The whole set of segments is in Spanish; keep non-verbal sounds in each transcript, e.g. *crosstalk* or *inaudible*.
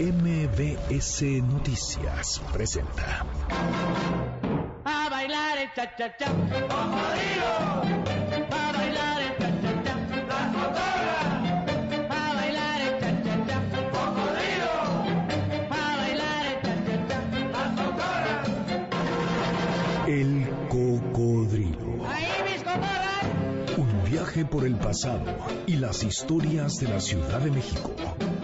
MBS Noticias presenta. A bailar el cha cha cha. A bailar el cha cha cha. Las A bailar el cha cha cha. A bailar el cha cha cha. El cocodrilo. Ahí mis cotorras. Un viaje por el pasado y las historias de la Ciudad de México.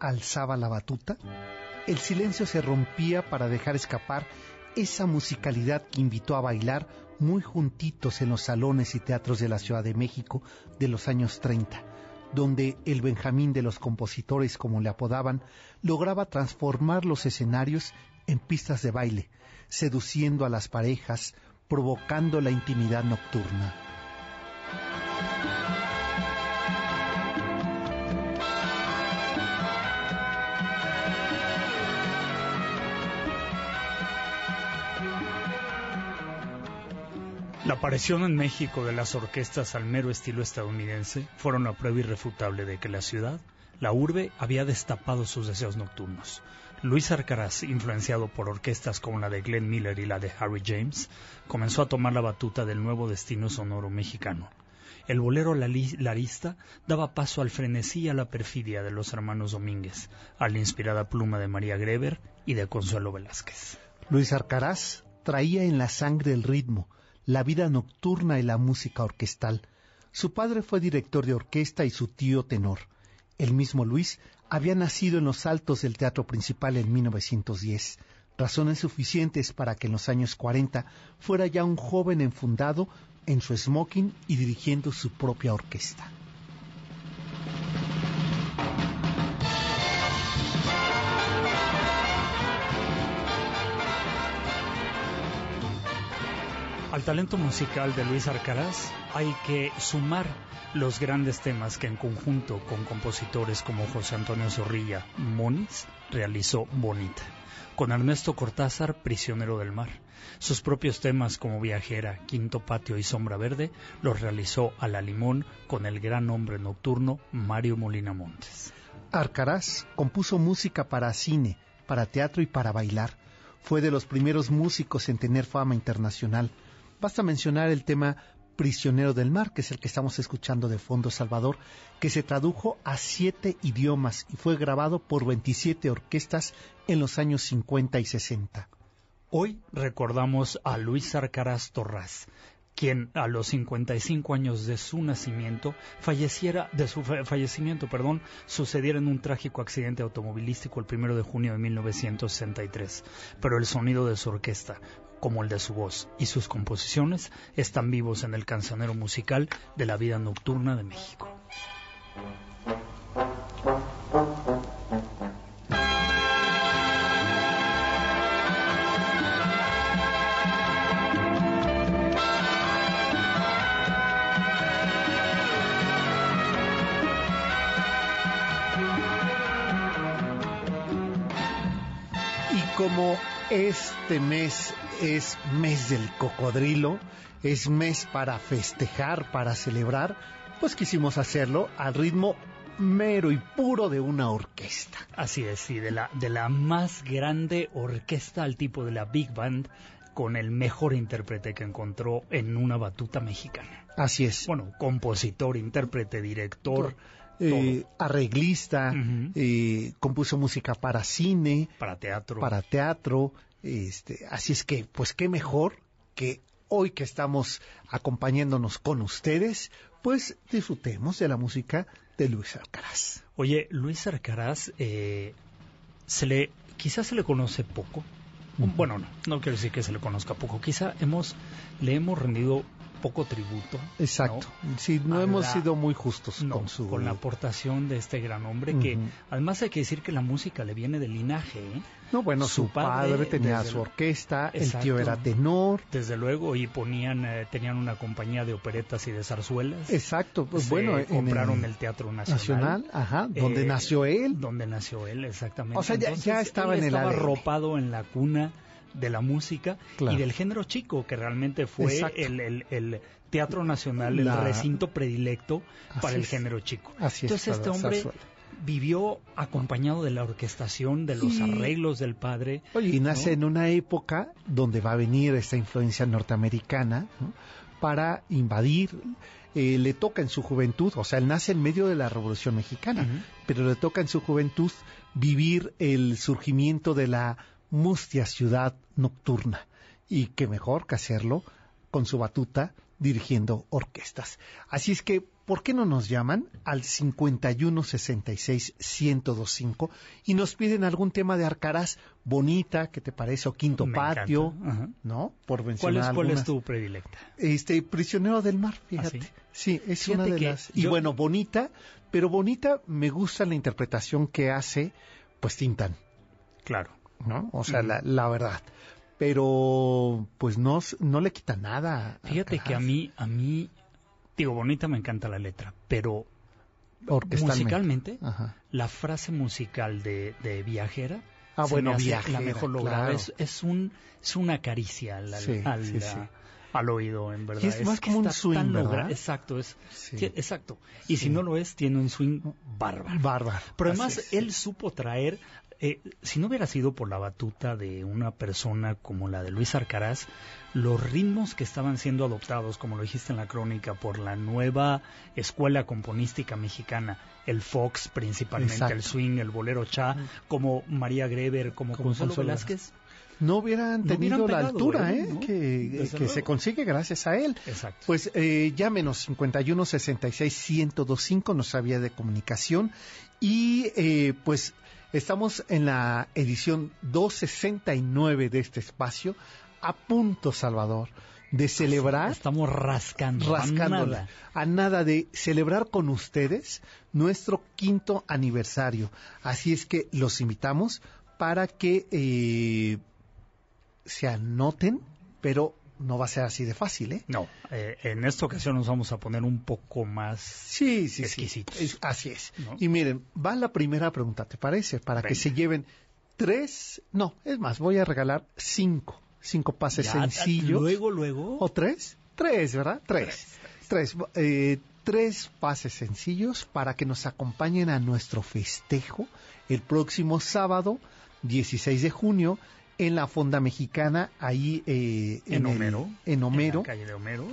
Alzaba la batuta, el silencio se rompía para dejar escapar esa musicalidad que invitó a bailar muy juntitos en los salones y teatros de la Ciudad de México de los años 30, donde el Benjamín de los compositores, como le apodaban, lograba transformar los escenarios en pistas de baile, seduciendo a las parejas, provocando la intimidad nocturna. La aparición en México de las orquestas al mero estilo estadounidense fueron la prueba irrefutable de que la ciudad, la urbe, había destapado sus deseos nocturnos. Luis Arcaraz, influenciado por orquestas como la de Glenn Miller y la de Harry James, comenzó a tomar la batuta del nuevo destino sonoro mexicano. El bolero larista daba paso al frenesí y a la perfidia de los hermanos Domínguez, a la inspirada pluma de María Greber y de Consuelo Velázquez. Luis Arcaraz traía en la sangre el ritmo, la vida nocturna y la música orquestal. Su padre fue director de orquesta y su tío tenor. El mismo Luis había nacido en los altos del Teatro Principal en 1910, razones suficientes para que en los años 40 fuera ya un joven enfundado en su smoking y dirigiendo su propia orquesta. Al talento musical de Luis Arcaraz hay que sumar los grandes temas que en conjunto con compositores como José Antonio Zorrilla Moniz realizó Bonita. Con Ernesto Cortázar, Prisionero del Mar. Sus propios temas como Viajera, Quinto Patio y Sombra Verde los realizó a la limón con el gran hombre nocturno Mario Molina Montes. Arcaraz compuso música para cine, para teatro y para bailar. Fue de los primeros músicos en tener fama internacional Basta mencionar el tema Prisionero del Mar, que es el que estamos escuchando de fondo Salvador, que se tradujo a siete idiomas y fue grabado por 27 orquestas en los años 50 y 60. Hoy recordamos a Luis Arcaraz Torras, quien a los 55 años de su nacimiento falleciera de su fallecimiento, perdón, sucediera en un trágico accidente automovilístico el primero de junio de 1963. Pero el sonido de su orquesta, como el de su voz y sus composiciones, están vivos en el cancionero musical de la vida nocturna de México. como este mes es mes del cocodrilo, es mes para festejar, para celebrar, pues quisimos hacerlo al ritmo mero y puro de una orquesta. Así es, sí, de la, de la más grande orquesta al tipo de la Big Band con el mejor intérprete que encontró en una batuta mexicana. Así es. Bueno, compositor, intérprete, director, eh, arreglista, eh, compuso música para cine, Para teatro. para teatro, este, así es que, pues qué mejor que hoy que estamos acompañándonos con ustedes, pues disfrutemos de la música de Luis Alcaraz. Oye, Luis Arcaraz, eh, se le, quizás se le conoce poco. Bueno, no, no quiero decir que se le conozca poco. Quizá hemos, le hemos rendido poco tributo. ¿no? Exacto. Sí, no A hemos la- sido muy justos No, con su con la aportación de este gran hombre que además hay que decir que la música le viene del linaje, ¿eh? No, bueno, su su, padre, padre, tenía su orquesta, el tío era tenor. desde luego y ponían eh, tenían una compañía de operetas y de zarzuelas. Exacto, pues Se bueno, en compraron el el Teatro Nacional. Nacional, ajá, donde Eh, nació él. Donde nació él, exactamente. O sea, ya- ya estaba él en el estaba arropado en la cuna de la música Claro. y del género chico, que realmente fue el, el- el Teatro Nacional, el La- recinto predilecto para el es. género chico. Así es, Entonces este hombre vivió acompañado de la orquestación, de los Y- arreglos del padre. Oye, y nace ¿no? en una época donde va a venir esta influencia norteamericana ¿no? para invadir. eh, le toca en su juventud, o sea, él nace en medio de la Revolución Mexicana, pero le toca en su juventud vivir el surgimiento de la mustia ciudad nocturna. Y qué mejor que hacerlo con su batuta dirigiendo orquestas. Así es que, ¿por qué no nos llaman al 5166-1025 y nos piden algún tema de Arcaraz bonita, que te parece, o Quinto Me Patio. ¿no? Por ¿Cuál mencionar es, cuál es tu predilecta? Este, Prisionero del Mar, fíjate. ¿Ah, sí? es Fíjate una de que las... Y yo- bueno, bonita, pero bonita me gusta la interpretación que hace, pues Tintan, Claro. ¿No? O sea, la, la verdad. Pero, pues no, no le quita nada. Fíjate que a mí, a mí, digo, bonita me encanta la letra, pero musicalmente, Ajá. la frase musical de, de Viajera, Ah, bueno, me hace Viajera, la mejor lograda. claro. Es, es un, es una caricia al, al- Sí, al- sí, sí. al oído, en verdad. Y es más que como un swing, tan ¿verdad? Exacto, es, exacto. Y si no lo es, tiene un swing bárbaro. Bárbaro. Pero además él supo traer, eh, si no hubiera sido por la batuta de una persona como la de Luis Arcaraz, los ritmos que estaban siendo adoptados, como lo dijiste en la crónica, por la nueva escuela componística mexicana, el Fox principalmente, Exacto. el swing, el bolero cha, como María Greber, como, Como Consuelo Velázquez. No hubieran No tenido la altura, ¿eh? ¿eh? ¿No? Que, que se consigue gracias a él. Exacto. Pues eh, llámenos 51 66 1025, nuestra vía de comunicación. Y eh, pues estamos en la edición 269 de este espacio, a punto, Salvador, de celebrar, Estamos rascando. a rascándola, nada. a nada de celebrar con ustedes nuestro quinto aniversario. Así es que los invitamos para que eh, se anoten, pero no va a ser así de fácil, ¿eh? No, eh, en esta ocasión nos vamos a poner un poco más Sí, sí, Exquisitos. sí. Es- así es. ¿No? Y miren, va la primera pregunta, ¿te parece? Para que se lleven tres, no, es más, voy a regalar cinco, cinco pases Ya, sencillos. Luego, luego. ¿O tres? Tres, ¿verdad? Tres. Tres. eh, tres pases sencillos para que nos acompañen a nuestro festejo el próximo sábado, 16 de junio, en la Fonda Mexicana, ahí eh, En Homero. en Homero. la calle de Homero.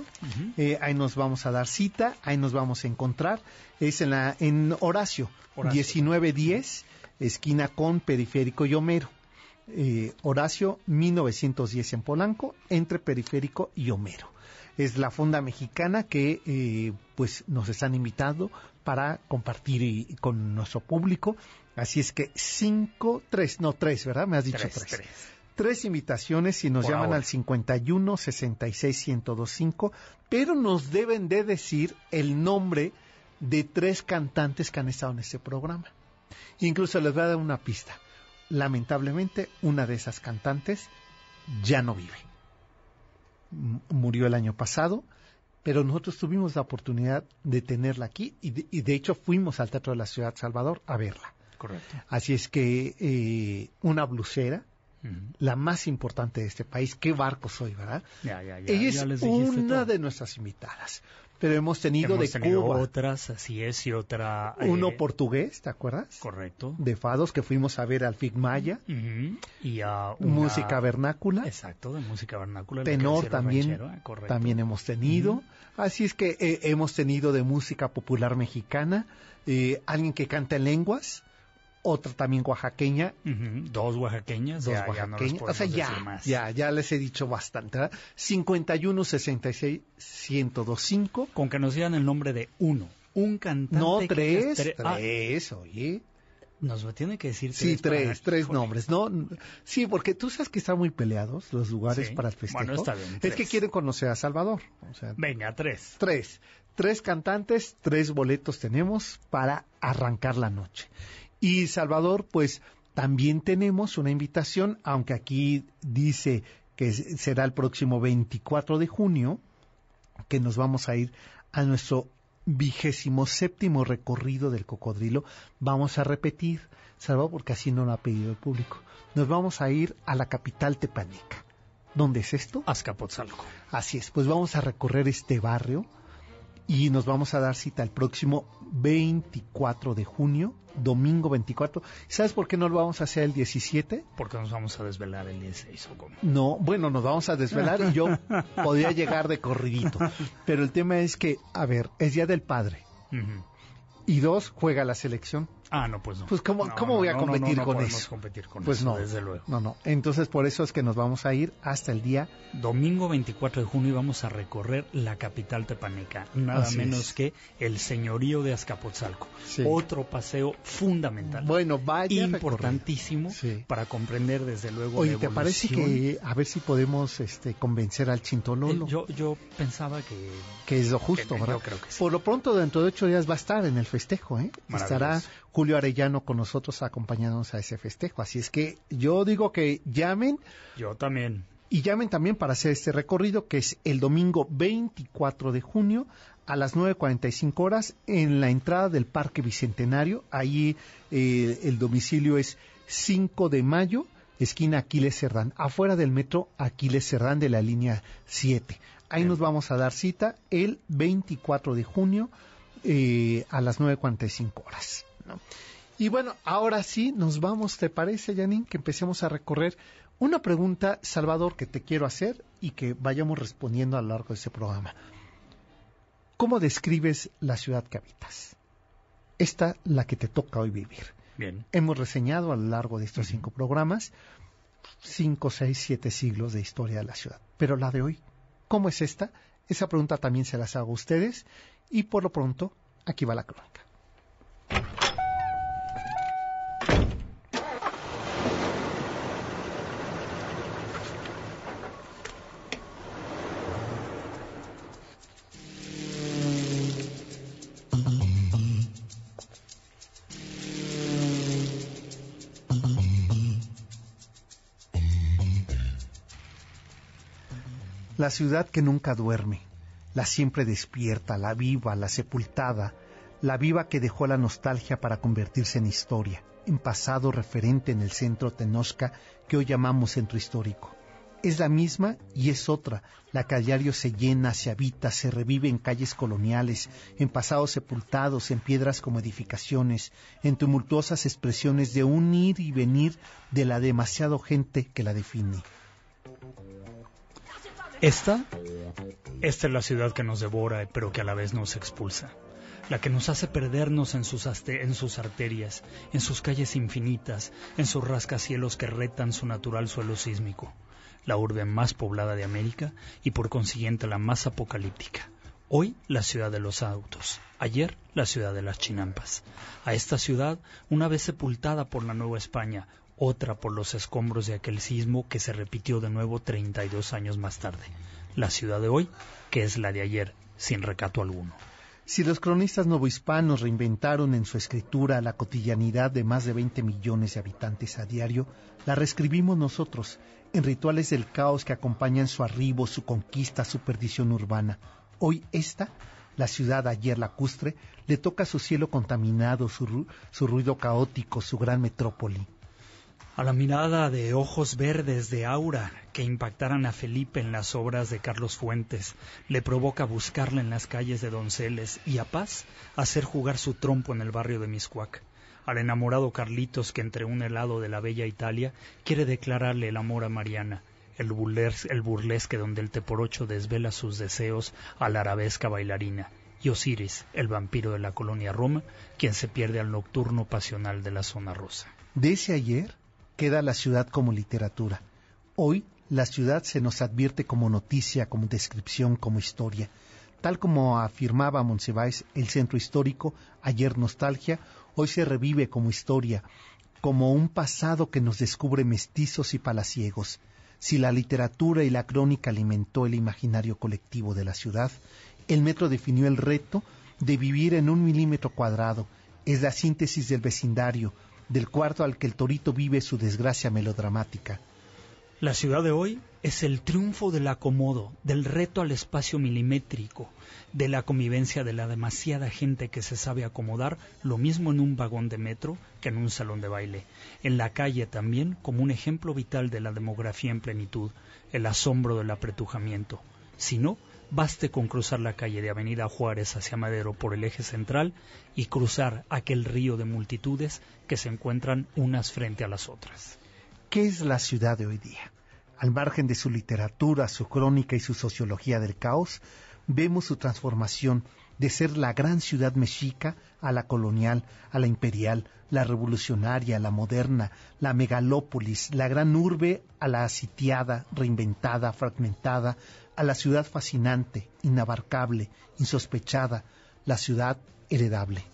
Eh, ahí nos vamos a dar cita, ahí nos vamos a encontrar. Es en, la, en Horacio, Horacio. 1910, esquina con Periférico y Homero. Eh, Horacio, 1910 en Polanco, entre Periférico y Homero. Es la fonda mexicana que eh, pues nos están invitando para compartir y- con nuestro público. Así es que cinco, tres, no tres, ¿verdad? Me has dicho Tres, tres invitaciones y nos Por llaman ahora. al 51 66 1025, pero nos deben de decir el nombre de tres cantantes que han estado en este programa. Incluso les voy a dar una pista. Lamentablemente, una de esas cantantes ya no vive. M- Murió el año pasado, pero nosotros tuvimos la oportunidad de tenerla aquí y de, y de hecho fuimos al Teatro de la Ciudad Salvador a verla. Correcto. Así es que eh, una blusera, La más importante de este país. ¿Qué barco soy, verdad? Ya, ya, ya. Ella ya es una todo. de nuestras invitadas. pero hemos tenido Hemos de tenido Cuba. otras, así es, y otra... eh, Uno portugués, ¿te acuerdas? Correcto. De fados que fuimos a ver al Fig Maya. Y a una- Música vernácula. Exacto, de música vernácula. Tenor también, ranchero, eh, también hemos tenido. Así es que eh, hemos tenido de música popular mexicana, eh, alguien que canta en lenguas, otra también oaxaqueña, Dos oaxaqueñas. dos ya, ya no les oaxaqueñas. o sea, ya, más. ya, ya les he dicho bastante. ¿verdad? 51 66 1025. Con que nos digan el nombre de uno. Un cantante. No, tres, tres- ah, tres, oye. nos tiene que decir Sí, para- tres, tres nombres, ¿no? Sí, porque tú sabes que están muy peleados los lugares Sí. para el festejo. Bueno, está bien, es tres. que quieren conocer a Salvador. O sea, Venga, tres. tres. Tres cantantes, tres boletos tenemos para arrancar la noche. Y Salvador, pues también tenemos una invitación, aunque aquí dice que será el próximo 24 de junio, que nos vamos a ir a nuestro vigésimo séptimo recorrido del cocodrilo. Vamos a repetir, Salvador, porque así no lo ha pedido el público. Nos vamos a ir a la capital tepaneca. ¿Dónde es esto? Azcapotzalco. Así es, pues vamos a recorrer este barrio y nos vamos a dar cita el próximo 24 de junio, domingo 24. ¿Sabes por qué no lo vamos a hacer el 17? Porque nos vamos a desvelar el 16 o cómo. No, bueno, nos vamos a desvelar y yo *laughs* podría llegar de corridito. Pero el tema es que, a ver, es Día del Padre. Y dos, juega la selección. Ah, no, pues no. Pues ¿cómo, No, cómo voy a no, competir no, no con eso? competir con pues eso, no, desde luego. no, no. Entonces por eso es que nos vamos a ir hasta el día Domingo 24 de junio vamos a recorrer la capital tepaneca, nada Así menos es. que el señorío de Azcapotzalco. Sí. Otro paseo fundamental. Bueno, vaya importantísimo Sí. para comprender desde luego Oye, la ¿te parece que a ver si podemos este, convencer al Chintololo? Eh, yo, yo pensaba que que es lo justo, que- ¿verdad? yo creo que sí. Por lo pronto, dentro de ocho días va a estar en el festejo, ¿eh? Estará Julio Arellano con nosotros acompañándonos a ese festejo. Así es que yo digo que llamen yo también. y llamen también para hacer este recorrido que es el domingo 24 de junio a las 9.45 horas en la entrada del Parque Bicentenario. Ahí eh, el domicilio es 5 de mayo, esquina Aquiles Cerdán, afuera del metro Aquiles Cerdán de la línea 7. Ahí Bien. nos vamos a dar cita el 24 de junio eh, a las 9.45 horas. ¿No? Y bueno, ahora sí, nos vamos, ¿te parece, Janine, que empecemos a recorrer una pregunta, Salvador, que te quiero hacer y que vayamos respondiendo a lo largo de este programa. ¿Cómo describes la ciudad que habitas? Esta, la que te toca hoy vivir. Bien. Hemos reseñado a lo largo de estos cinco programas cinco, seis, siete siglos de historia de la ciudad. Pero la de hoy, ¿cómo es esta? Esa pregunta también se las hago a ustedes y por lo pronto, aquí va la crónica. La ciudad que nunca duerme, la siempre despierta, la viva, la sepultada, la viva que dejó la nostalgia para convertirse en historia, en pasado referente en el centro Tenochca que hoy llamamos centro histórico. Es la misma y es otra, la que a diario se llena, se habita, se revive en calles coloniales, en pasados sepultados, en piedras como edificaciones, en tumultuosas expresiones de un ir y venir de la demasiado gente que la define. Esta, esta es la ciudad que nos devora, pero que a la vez nos expulsa. La que nos hace perdernos en sus, en sus arterias, en sus calles infinitas, en sus rascacielos que retan su natural suelo sísmico. La urbe más poblada de América y por consiguiente la más apocalíptica. Hoy la ciudad de los autos, ayer la ciudad de las chinampas. A esta ciudad, una vez sepultada por la Nueva España, otra por los escombros de aquel sismo que se repitió de nuevo 32 años más tarde. La ciudad de hoy, que es la de ayer, sin recato alguno. Si los cronistas novohispanos reinventaron en su escritura la cotidianidad de más de 20 millones de habitantes a diario, la reescribimos nosotros en rituales del caos que acompañan su arribo, su conquista, su perdición urbana. Hoy esta, la ciudad ayer lacustre, le toca su cielo contaminado, su, su ruido caótico, su gran metrópoli. A la mirada de ojos verdes de aura que impactaran a Felipe en las obras de Carlos Fuentes, le provoca buscarla en las calles de Donceles y a Paz hacer jugar su trompo en el barrio de Miscuac. Al enamorado Carlitos que entre un helado de la bella Italia quiere declararle el amor a Mariana, el, burles- el burlesque donde el teporocho desvela sus deseos a la arabesca bailarina, y Osiris, el vampiro de la colonia Roma, quien se pierde al nocturno pasional de la zona rosa. De ese ayer queda la ciudad como literatura. Hoy la ciudad se nos advierte como noticia, como descripción, como historia. Tal como afirmaba Monsiváis, el centro histórico, ayer nostalgia, hoy se revive como historia, como un pasado que nos descubre mestizos y palaciegos. Si la literatura y la crónica alimentó el imaginario colectivo de la ciudad, el metro definió el reto de vivir en un milímetro cuadrado. Es la síntesis del vecindario, del cuarto al que el torito vive su desgracia melodramática. La ciudad de hoy es el triunfo del acomodo, del reto al espacio milimétrico, de la convivencia de la demasiada gente que se sabe acomodar, lo mismo en un vagón de metro que en un salón de baile. En la calle también como un ejemplo vital de la demografía en plenitud, el asombro del apretujamiento. Si no, baste con cruzar la calle de Avenida Juárez hacia Madero por el eje central y cruzar aquel río de multitudes que se encuentran unas frente a las otras. ¿Qué es la ciudad de hoy día? Al margen de su literatura, su crónica y su sociología del caos, vemos su transformación de ser la gran ciudad mexica a la colonial, a la imperial, la revolucionaria, la moderna, la megalópolis, la gran urbe a la sitiada, reinventada, fragmentada, a la ciudad fascinante, inabarcable, insospechada, la ciudad heredable.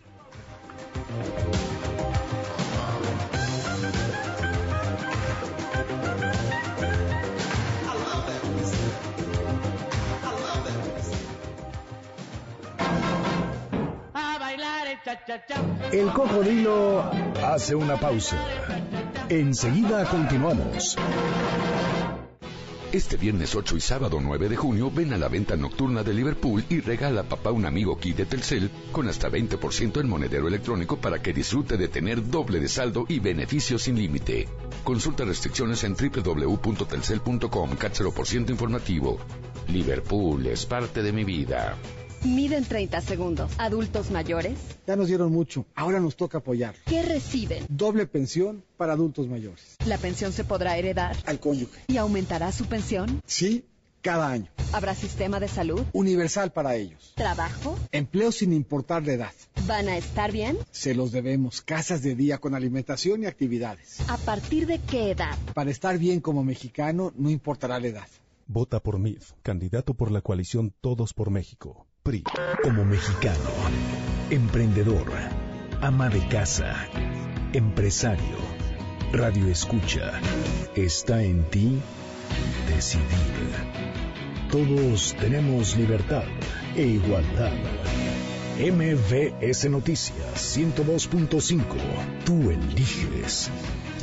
A bailar el cha-cha-cha. El cocodrilo hace una pausa. Enseguida continuamos. Este viernes 8 y sábado 9 de junio ven a la venta nocturna de Liverpool y regala a papá un amigo kit de Telcel con hasta 20% en monedero electrónico para que disfrute de tener doble de saldo y beneficios sin límite. Consulta restricciones en www.telcel.com, cat 0% informativo. Liverpool es parte de mi vida. Miden 30 segundos. Adultos mayores, Ya nos dieron mucho, ahora nos toca apoyar. ¿qué reciben? Doble pensión para adultos mayores. ¿La pensión se podrá heredar? Al cónyuge. ¿Y aumentará su pensión? Sí, cada año. ¿Habrá sistema de salud? Universal para ellos. ¿Trabajo? Empleo sin importar la edad. ¿Van a estar bien? Se los debemos. Casas de día con alimentación y actividades. ¿A partir de qué edad? Para estar bien como mexicano, no importará la edad. Vota por MIF, candidato por la coalición Todos por México. Como mexicano, emprendedor, ama de casa, empresario, radio escucha, está en ti decidir. Todos tenemos libertad e igualdad. MVS Noticias 102.5. Tú eliges.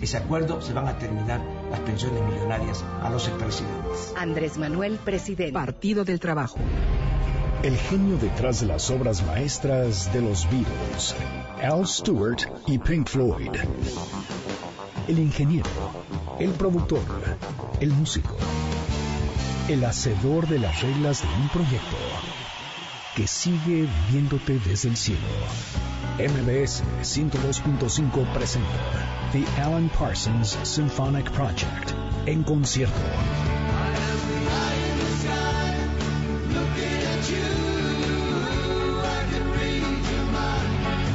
ese acuerdo. Se van a terminar las pensiones millonarias a los expresidentes. Andrés Manuel, presidente. Partido del Trabajo. El genio detrás de las obras maestras de los Beatles, Al Stewart y Pink Floyd. El ingeniero, el productor, el músico, el hacedor de las reglas de un proyecto que sigue viéndote desde el cielo. MBS 102.5 presenta The Alan Parsons Symphonic Project en concierto.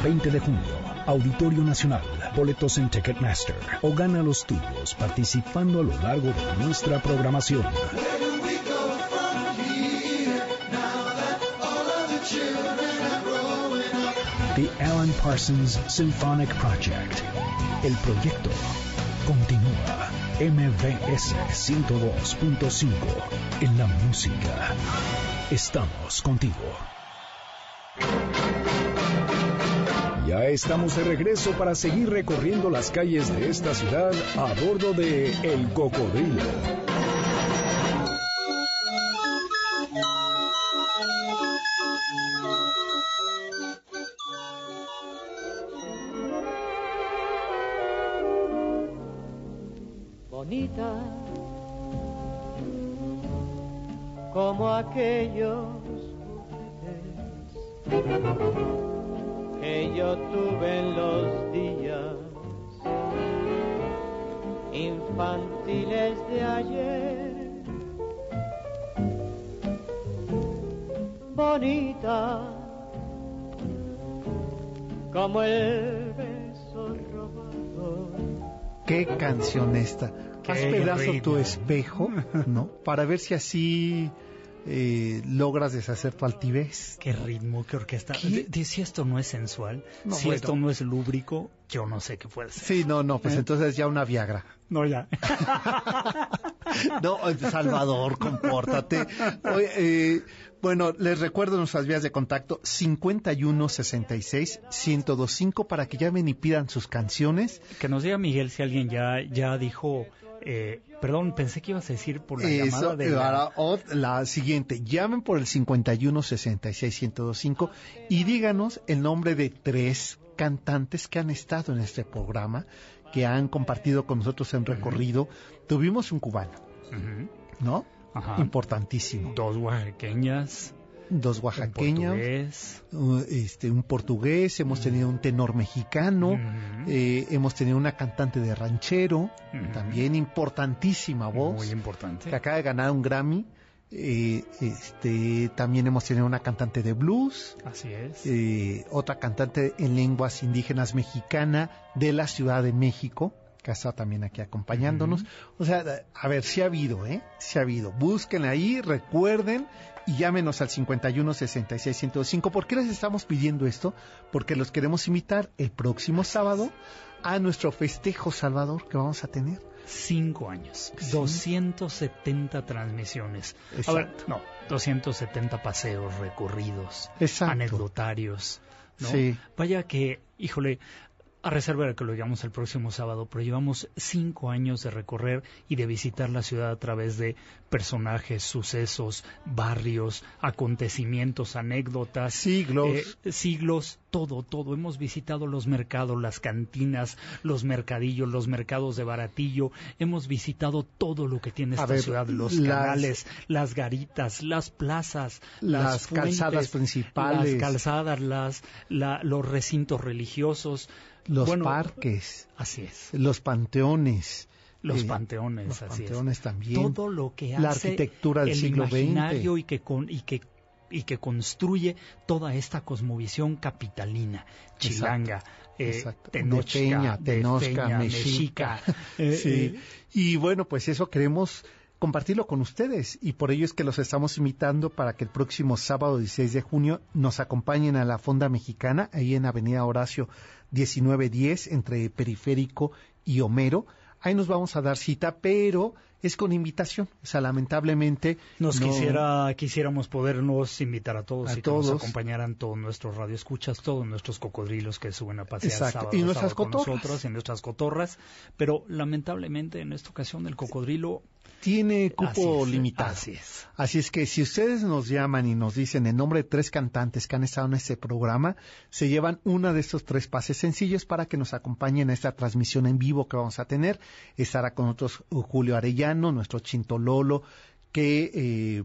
20 de junio, Auditorio Nacional, boletos en Ticketmaster o gana los tuyos participando a lo largo de nuestra programación. Alan Parsons Symphonic Project, el proyecto Continúa MBS 102.5 en la música. Estamos contigo. Ya estamos de regreso para seguir recorriendo las calles de esta ciudad a bordo de El Cocodrilo. Aquellos juguetes que yo tuve en los días infantiles de ayer. Bonita como el beso robado Qué canción esta. Haz pedazo ritmo. tu espejo, ¿no? Para ver si así eh, logras deshacer tu altivez. Qué ritmo, qué orquesta. ¿Qué? De- de- si esto no es sensual, No, si bueno. esto no es lúbrico, yo no sé qué puede ser. Sí, no, no, pues entonces ya una Viagra. No, ya. *laughs* No, Salvador, compórtate. Oye, eh, bueno, les recuerdo nuestras vías de contacto 51 66 1025 para que llamen y pidan sus canciones. que nos diga Miguel si alguien ya, ya dijo. Eh, perdón, pensé que ibas a decir por la Eso, llamada de. la- la siguiente, llamen por el 51 66 1025 y díganos el nombre de tres cantantes que han estado en este programa, que han compartido con nosotros en recorrido. Tuvimos un cubano. ¿no? Ajá. Importantísimo. Dos oaxaqueñas. Dos un oaxaqueños, portugués. uh, este, un portugués, hemos tenido un tenor mexicano, Ujú. eh, hemos tenido una cantante de ranchero, Ujú. también importantísima voz. Muy importante. que acaba de ganar un Grammy. Eh, este, también hemos tenido una cantante de blues, Así es. eh, otra cantante en lenguas indígenas mexicana de la Ciudad de México, que ha estado también aquí acompañándonos. O sea, a ver, si ha habido, ¿eh? Si ha habido. Busquen ahí, recuerden y llámenos al 51 66 105. ¿Por qué les estamos pidiendo esto? Porque los queremos invitar el próximo sábado a nuestro festejo Salvador que vamos a tener. Cinco años. Sí. 270 transmisiones. A Exacto. ver, no, 270 paseos, recorridos, Exacto. anecdotarios. ¿no? Sí. Vaya que, híjole, a reserva de que lo digamos el próximo sábado, pero llevamos cinco años de recorrer y de visitar la ciudad a través de personajes, sucesos, barrios, acontecimientos, anécdotas, Siglos. eh, siglos, todo, todo. Hemos visitado los mercados, las cantinas, los mercadillos, los mercados de baratillo. Hemos visitado todo lo que tiene esta ver, ciudad, los las- canales, las garitas, las plazas, las, Las calzadas principales. las calzadas, las, la- los recintos religiosos. Los Bueno, parques, Así es. los panteones. Los eh, panteones, los así panteones es. también. Todo lo que La hace arquitectura del el siglo XX. imaginario y que con y que y que construye toda esta cosmovisión capitalina, chilanga, eh, Exacto. tenochca, de Peña, de Tenochca, Peña, Mexica. *laughs* Eh, Sí. eh, Y bueno, pues eso queremos compartirlo con ustedes y por ello es que los estamos invitando para que el próximo sábado 16 de junio nos acompañen a la Fonda Mexicana, ahí en Avenida Horacio 1910, entre Periférico y Homero. Ahí nos vamos a dar cita, pero es con invitación. O sea, lamentablemente Nos no- quisiera, quisiéramos podernos invitar a todos A y que todos. nos acompañaran todos nuestros radioescuchas, todos nuestros cocodrilos que suben a pasear Exacto. sábado, Y nuestras sábado con nosotros y nuestras cotorras, pero lamentablemente en esta ocasión el cocodrilo tiene así cupo es, limitado. Así es. Así es que si ustedes nos llaman y nos dicen el nombre de tres cantantes que han estado en este programa, se llevan una de estos tres pases sencillos para que nos acompañen a esta transmisión en vivo que vamos a tener. Estará con nosotros Julio Arellano, nuestro Chintololo, que, eh,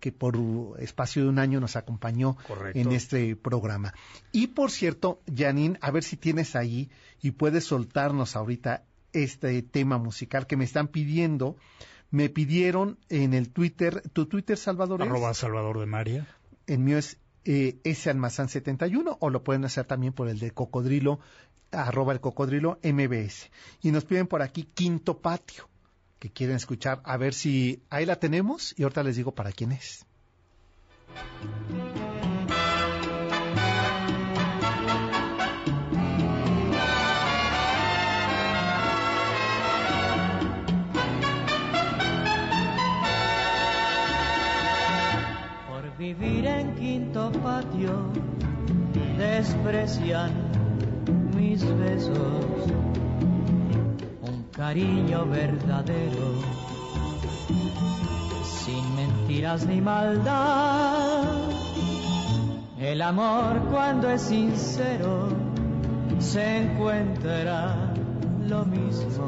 que por espacio de un año nos acompañó Correcto. en este programa. Y por cierto, Janine, a ver si tienes ahí y puedes soltarnos ahorita este tema musical que me están pidiendo. Me pidieron en el Twitter, tu Twitter Salvador es? Arroba Salvador de María. el mío es eh, salmazán71 o lo pueden hacer también por el de cocodrilo, arroba el cocodrilo MBS. Y nos piden por aquí Quinto Patio, quieren escuchar. A ver si ahí la tenemos y ahorita les digo para quién es. Por vivir en quinto patio, desprecian mis besos Cariño verdadero, sin mentiras ni maldad. El amor cuando es sincero se encuentra lo mismo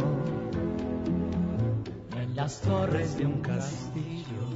en las torres de un castillo.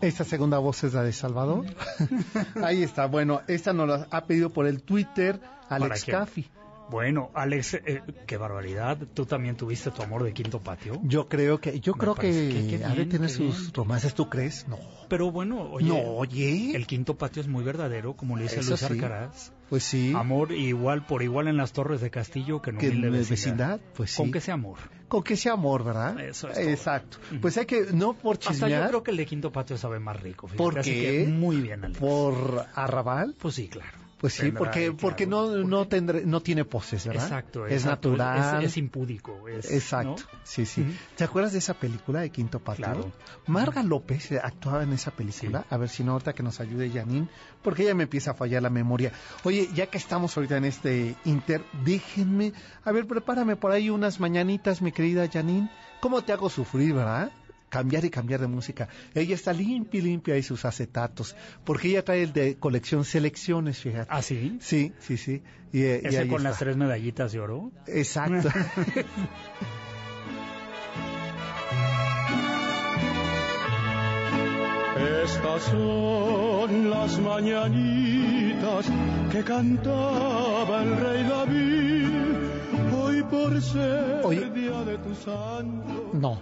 Esta segunda voz es la de Salvador. *laughs* Ahí está. Bueno, esta nos la ha pedido por el Twitter Alex? Caffi. Bueno, Alex, eh, qué barbaridad. ¿Tú también tuviste tu amor de quinto patio? Yo creo que, yo Me creo que, que tener qué sus bien. romances, ¿tú crees? No. Pero bueno, oye, no, oye. el quinto patio es muy verdadero, como le dice Eso Luis sí. Alcaraz. Pues sí. Amor igual por igual en las torres de Castillo que en que humilde vecindad. vecindad, pues sí. Con que sea amor. Con que sea amor, ¿verdad? Eso es. Exacto. Pues hay que, no por Hasta yo chismear, creo que el de quinto patio sabe más rico. fíjate, ¿Por así qué? que muy bien, Alex. por arrabal. Pues sí, claro. Pues sí, porque, porque no, no, tendré, no tiene poses, ¿verdad? Exacto. Es exacto, natural. Es, es impúdico. es, Exacto, ¿no? sí, sí. ¿Te acuerdas de esa película de Quinto Patio? Claro. Marga López eh, actuaba en esa película. Sí. A ver si no, ahorita que nos ayude Janine, porque ella me empieza a fallar la memoria. Oye, ya que estamos ahorita en este Inter, déjenme, a ver, prepárame por ahí unas mañanitas, mi querida Janine. ¿Cómo te hago sufrir, verdad? Cambiar y cambiar de música. Ella está limpia y limpia ahí sus acetatos, porque ella trae el de colección Selecciones, fíjate. ¿Ah, sí? Sí, sí, sí. Y, y Ese ahí con está. las tres medallitas de oro. Exacto. *laughs* Estas son las mañanitas que cantaba el rey David. Hoy por ser Oye. día de tu santo, no.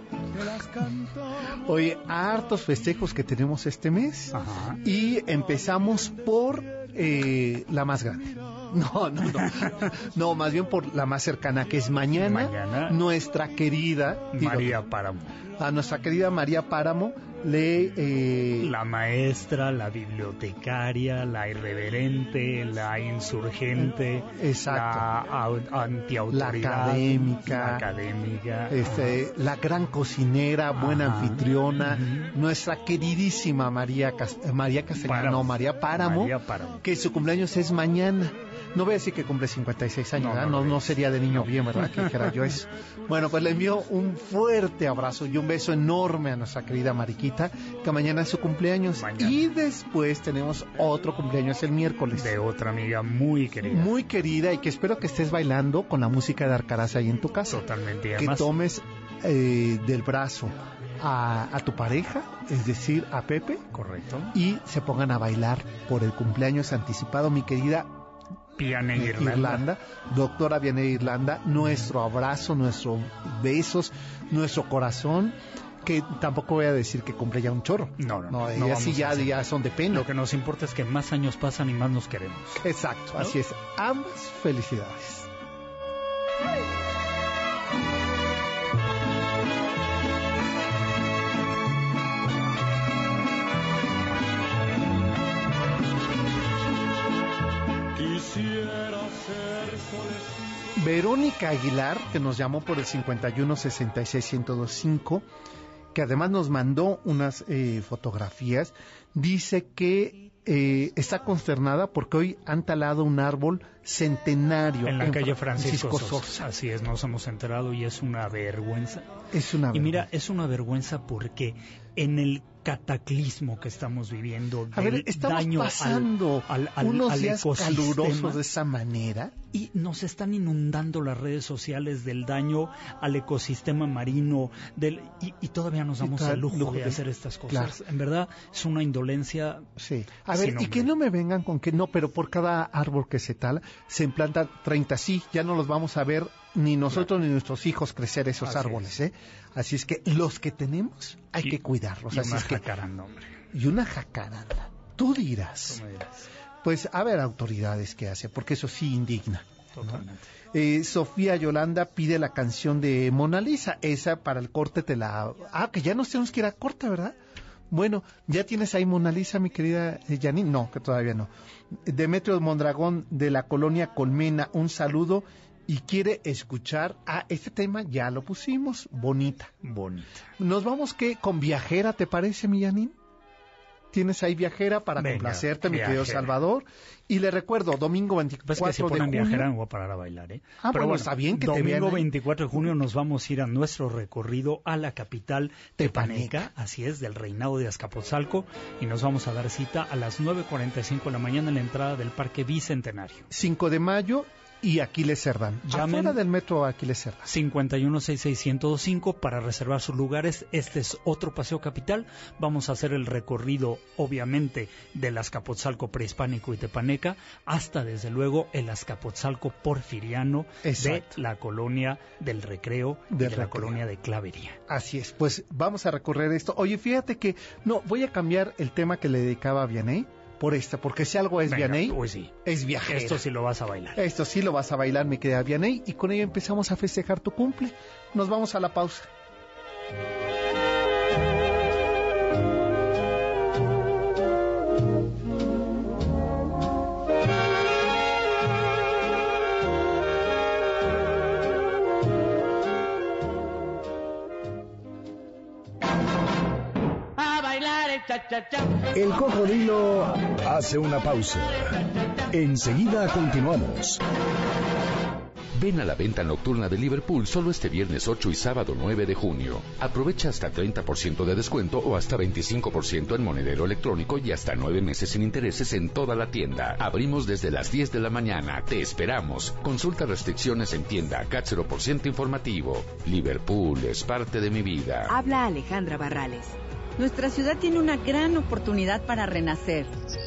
Oye, hartos festejos que tenemos este mes Ajá. y empezamos por eh, la más grande. *laughs* No, no, no. No, más bien por la más cercana, que es mañana, Mañana. nuestra querida María Páramo. a nuestra querida María Páramo le eh, La maestra, la bibliotecaria, la irreverente, la insurgente, Exacto. la au- antiautoridad, La académica. la académica. este, la gran cocinera, buena Ajá. anfitriona, nuestra queridísima María, Cas- María Castellano, Páramo. no, María Páramo, María Páramo. que su cumpleaños es mañana. No voy a decir que cumple 56 años, No, no No, no, sería de niño bien, ¿verdad? Que dijera yo eso. Bueno, pues le envío un fuerte abrazo y un beso enorme a nuestra querida Mariquita, que mañana es su cumpleaños. Mañana. Y después tenemos otro cumpleaños el miércoles. De otra amiga muy querida. Muy querida y que espero que estés bailando con la música de Arcaraz ahí en tu casa. Totalmente. Y Que además, tomes eh, del brazo a, a tu pareja, es decir, a Pepe, correcto. y se pongan a bailar por el cumpleaños anticipado, mi querida Piana en eh, Irlanda. Irlanda, doctora Vianey Irlanda, nuestro abrazo, nuestros besos, nuestro corazón, que tampoco voy a decir que cumple ya un chorro. No, no, No, no ellas vamos sí a ya, ya son de pena. Lo que nos importa es que más años pasan y más nos queremos. Exacto, ¿No? así es. Ambas felicidades. Quisiera ser solecito. Verónica Aguilar, que nos llamó por el 51 66 1025, que además nos mandó unas eh, fotografías, dice que eh, está consternada porque hoy han talado un árbol centenario En la calle Fra- Francisco Sosa. Así es, nos hemos enterado y es una vergüenza. Es una Y mira, vergüenza. es una vergüenza porque en el cataclismo que estamos viviendo, a ver, estamos daño al- pasando al, al- unos al días calurosos de esa manera. y nos están inundando las redes sociales del daño al ecosistema marino del y, y todavía nos damos el lujo lujo de de- hacer estas cosas. Claro. En verdad es una indolencia. Sí. A ver, y que no me vengan con que no, pero por cada árbol que se tala, se implantan 30. Sí, ya no los vamos a ver ni nosotros ni nuestros hijos crecer esos Así árboles, ¿eh? Así es que los que tenemos hay Y- que cuidarlos. y Así una es que, jacaranda, hombre. y una jacaranda. Tú dirás. Tú dirás. Pues a ver autoridades que hace, porque eso sí indigna. Totalmente. Eh, Sofía Yolanda pide la canción de Mona Lisa. Esa para el corte te la... Ah, que ya nos tenemos que ir a corte, ¿verdad? Bueno, ¿ya tienes ahí Mona Lisa, mi querida eh, Janine? No, que todavía no. Demetrio Mondragón de la colonia Colmena, un saludo y quiere escuchar... Ah, este tema ya lo pusimos, bonita. Bonita. Nos vamos, ¿qué? ¿Con Viajera, te parece, mi Janine? tienes ahí viajera para Venga, complacerte, mi querido. Salvador. Y le recuerdo, domingo 24 Pues que de junio. viajera me voy a parar a bailar, ¿eh? Ah, bueno, está bien que te vean Domingo ahí. 24 de junio nos vamos a ir a nuestro recorrido a la capital tepaneca, así es, del reinado de Azcapotzalco, y nos vamos a dar cita a las 9.45 de la mañana en la entrada del Parque Bicentenario. 5 de mayo y Aquiles Cerdán. Llamen. Afuera del metro Aquiles Cerdán. 516605 para reservar sus lugares. Este es otro paseo capital. Vamos a hacer el recorrido, obviamente, del Azcapotzalco prehispánico y tepaneca hasta, desde luego, el Azcapotzalco porfiriano Exacto. de la colonia del Recreo y Del de la colonia de Clavería. Así es, pues vamos a recorrer esto. Oye, fíjate que no, voy a cambiar el tema que le dedicaba a Vianney por esta, porque si algo es Venga, uy, sí. es viajera. Esto sí lo vas a bailar. Esto sí lo vas a bailar, mi querida Vianney, y con ello empezamos a festejar tu cumple. Nos vamos a la pausa. El cocodrilo hace una pausa. Enseguida continuamos. Ven a la venta nocturna de Liverpool solo este viernes 8 y sábado 9 de junio. Aprovecha hasta 30% de descuento o hasta 25% en monedero electrónico y hasta 9 meses sin intereses en toda la tienda. Abrimos desde las 10 de la mañana. Te esperamos. Consulta restricciones en tienda CAT 0% informativo. Liverpool es parte de mi vida. Habla Alejandra Barrales. Nuestra ciudad tiene una gran oportunidad para renacer.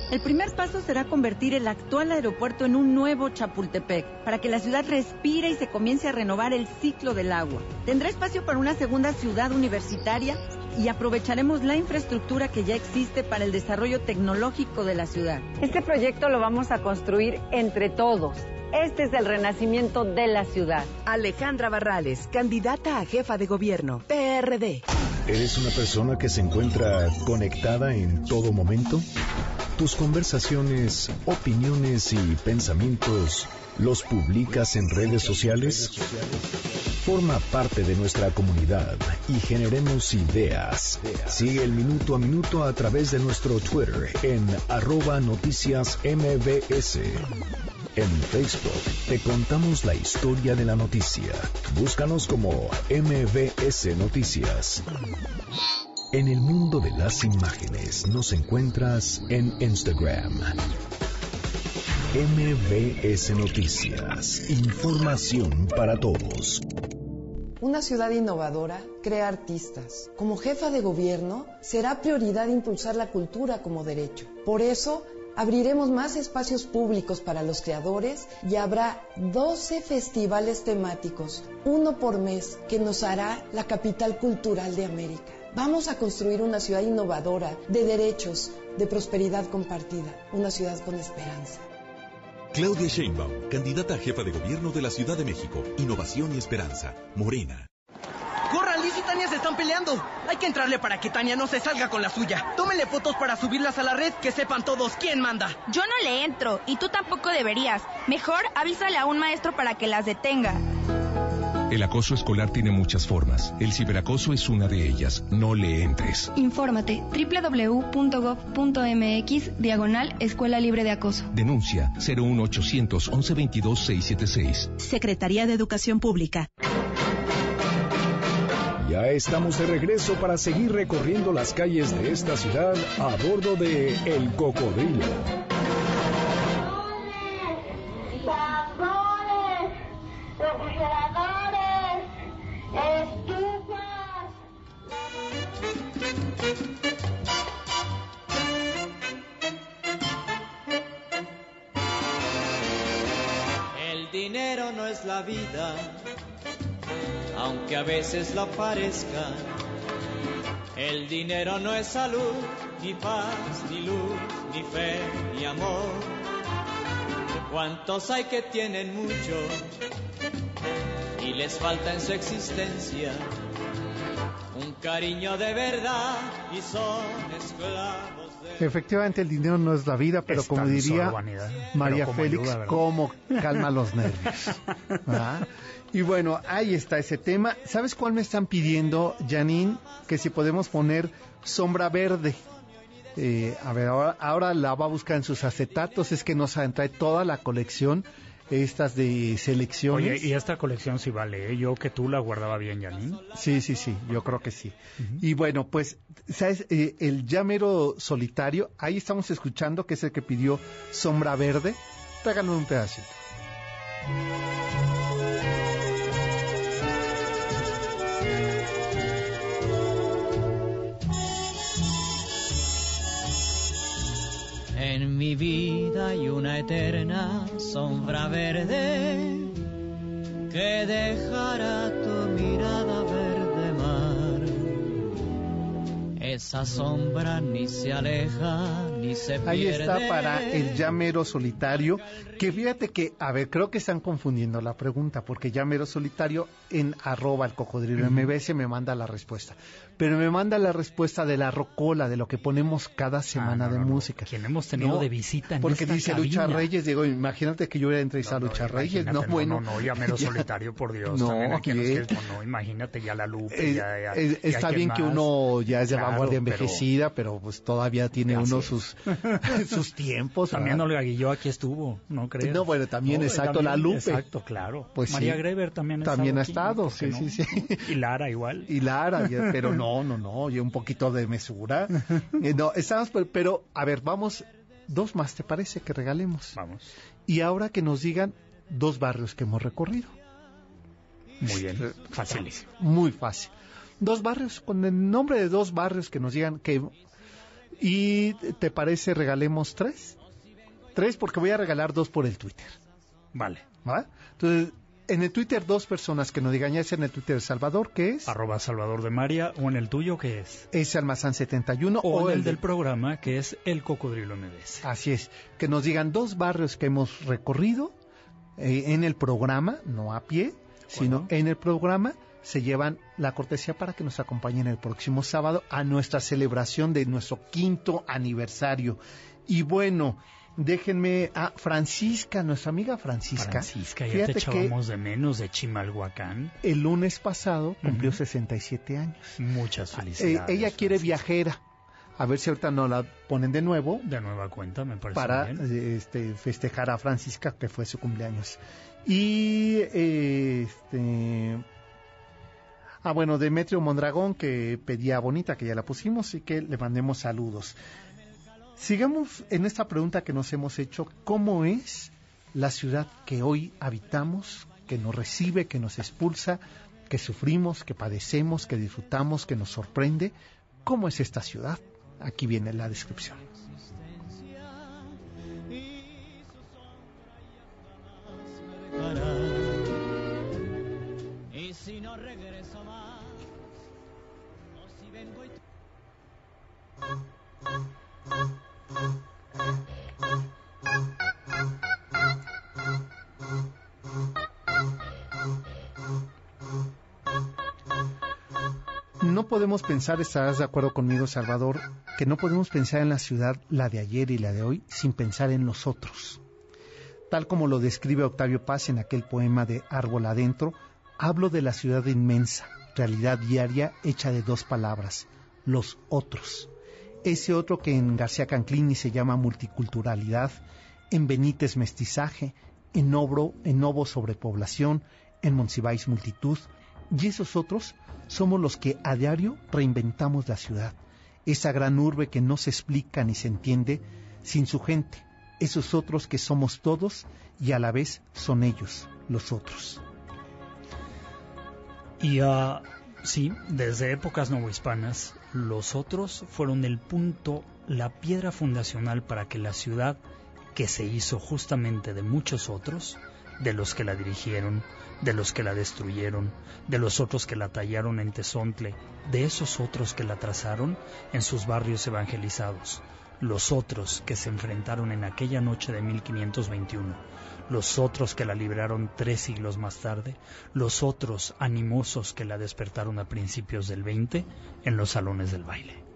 El primer paso será convertir el actual aeropuerto en un nuevo Chapultepec, para que la ciudad respire y se comience a renovar el ciclo del agua. Tendrá espacio para una segunda ciudad universitaria y aprovecharemos la infraestructura que ya existe para el desarrollo tecnológico de la ciudad. Este proyecto lo vamos a construir entre todos. Este es el renacimiento de la ciudad. Alejandra Barrales, candidata a jefa de gobierno, PRD. ¿Eres una persona que se encuentra conectada en todo momento? Tus conversaciones, opiniones y pensamientos los publicas en redes sociales? Forma parte de nuestra comunidad y generemos ideas. Sigue el minuto a minuto a través de nuestro Twitter en arroba noticias MBS. En Facebook te contamos la historia de la noticia. Búscanos como MBS Noticias. En el mundo de las imágenes nos encuentras en Instagram. MBS Noticias. Información para todos. Una ciudad innovadora crea artistas. Como jefa de gobierno, será prioridad impulsar la cultura como derecho. Por eso, abriremos más espacios públicos para los creadores y habrá 12 festivales temáticos, uno por mes, que nos hará la capital cultural de América. Vamos a construir una ciudad innovadora, de derechos, de prosperidad compartida, una ciudad con esperanza. Claudia Sheinbaum, candidata a jefa de gobierno de la Ciudad de México. Innovación y esperanza. Morena. Tania se están peleando. Hay que entrarle para que Tania no se salga con la suya. Tómenle fotos para subirlas a la red, que sepan todos quién manda. Yo no le entro y tú tampoco deberías. Mejor avísale a un maestro para que las detenga. El acoso escolar tiene muchas formas. El ciberacoso es una de ellas. No le entres. Infórmate www.gov.mx diagonal Escuela Libre de Acoso. Denuncia 01800 1122 676. Secretaría de Educación Pública. Ya estamos de regreso para seguir recorriendo las calles de esta ciudad a bordo de El Cocodrilo. El dinero no es la vida, aunque a veces lo parezca. El dinero no es salud, ni paz, ni luz, ni fe, ni amor. ¿Cuántos hay que tienen mucho y les falta en su existencia un cariño de verdad y son esclavos de... Efectivamente, el dinero no es la vida, pero Es como diría vanidad, María pero como Félix, ayuda, cómo calma los nervios. *laughs* ¿Ah? Y bueno, ahí está ese tema. ¿Sabes cuál me están pidiendo, Janine? Que si podemos poner sombra verde. Eh, a ver, ahora, ahora la va a buscar en sus acetatos, es que nos trae toda la colección, estas de selecciones. Oye, y esta colección sí vale, ¿eh? yo que tú la guardaba bien, Janine. Sí, sí, sí, yo creo que sí. Y bueno, pues, ¿sabes? Eh, el llamero solitario, ahí estamos escuchando, que es el que pidió Sombra Verde. Tráiganme un pedacito. Eterna sombra verde que dejará tu mirada verde mar. Esa sombra ni se aleja ni se pierde. Ahí está para el llamero solitario, que fíjate que, a ver, creo que están confundiendo la pregunta, porque llamero solitario en arroba el cocodrilo MBS me manda la respuesta, pero me manda la respuesta de la rocola, de lo que ponemos cada semana de música. Quien hemos tenido de visita en Porque esta dice Lucha. Reyes, digo, imagínate que yo hubiera entrevistado a Lucha Reyes, no, bueno. No, no, *laughs* ya. solitario, por Dios. No, también aquí que- no, imagínate ya la Lupe, Eh, ya, ya- eh, ya está bien que uno ya es de Claro, vanguardia envejecida, pero, pues todavía tiene uno es. sus, *laughs* sus tiempos. También ¿verdad? Olga Guilló aquí estuvo, ¿no crees? No, bueno, también, exacto, también, la Lupe. Exacto, claro. Pues María sí. Greber también También ha estado. Estado, aquí, ¿por sí, no? sí, sí. Y Lara igual. Y Lara, pero no, no, no, y un poquito de mesura. *laughs* Eh, no, estamos, pero, a ver, vamos, dos más, ¿te parece que regalemos? Vamos. Y ahora que nos digan dos barrios que hemos recorrido. Muy bien, facilísimo. Muy fácil. Dos barrios, con el nombre de dos barrios que nos digan que... ¿Y te parece regalemos tres? Tres porque voy a regalar dos por el Twitter. Vale. ¿va? Entonces, en el Twitter dos personas que nos digan, ya sea en el Twitter de Salvador, que es... Arroba Salvador de María, o en el tuyo, que es. Es Almazán 71 O, en el de- del programa, que es El Cocodrilo MBS. Así es, que nos digan dos barrios que hemos recorrido eh, en el programa, no a pie, sino en el programa, se llevan la cortesía para que nos acompañen el próximo sábado a nuestra celebración de nuestro quinto aniversario. Y bueno, déjenme a Francisca, nuestra amiga Francisca. Francisca, ya fíjate te echábamos de menos de Chimalhuacán. el lunes pasado cumplió 67 años. Muchas Eh, felicidades. ella quiere viajera. A ver si ahorita nos la ponen de nuevo De nueva cuenta, me parece para bien. eh, este, festejar a Francisca, que fue su cumpleaños. Y eh, este. Ah, bueno, Demetrio Mondragón, que pedía bonita, que ya la pusimos, y que le mandemos saludos. Sigamos en esta pregunta que nos hemos hecho: ¿cómo es la ciudad que hoy habitamos, que nos recibe, que nos expulsa, que sufrimos, que padecemos, que disfrutamos, que nos sorprende? ¿Cómo es esta ciudad? Aquí viene la descripción. Y si no regreso más, o si vengo y podemos pensar, estarás de acuerdo conmigo, Salvador, que no podemos pensar en la ciudad, la de ayer y la de hoy, sin pensar en los otros. Tal como lo describe Octavio Paz en aquel poema de Árbol Adentro, hablo de la ciudad inmensa, realidad diaria hecha de dos palabras, los otros. Ese otro que en García Canclini se llama multiculturalidad, en Benítez mestizaje, en Obro, en Novo sobrepoblación, en Monsiváis multitud, y esos otros somos los que a diario reinventamos la ciudad, esa gran urbe que no se explica ni se entiende sin su gente, esos otros que somos todos y a la vez son ellos, los otros. Y ah, sí, desde épocas novohispanas, los otros fueron el punto, la piedra fundacional para que la ciudad, que se hizo justamente de muchos otros, de los que la dirigieron, de los que la destruyeron, de los otros que la tallaron en Tezontle, de esos otros que la trazaron en sus barrios evangelizados, los otros que se enfrentaron en aquella noche de 1521, los otros que la libraron tres siglos más tarde, los otros animosos que la despertaron a principios del 20 en los salones del baile.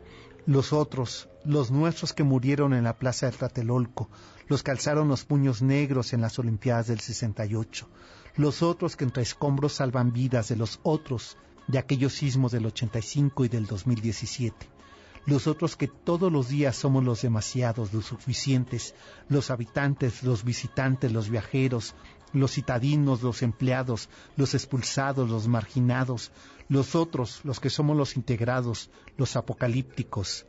Los otros, los nuestros que murieron en la plaza de Tlatelolco, los que alzaron los puños negros en las Olimpiadas del 68, los otros que entre escombros salvan vidas de los otros de aquellos sismos del 85 y del 2017, los otros que todos los días somos los demasiados, los suficientes, los habitantes, los visitantes, los viajeros, los citadinos, los empleados, los expulsados, los marginados, los otros, los que somos los integrados, los apocalípticos.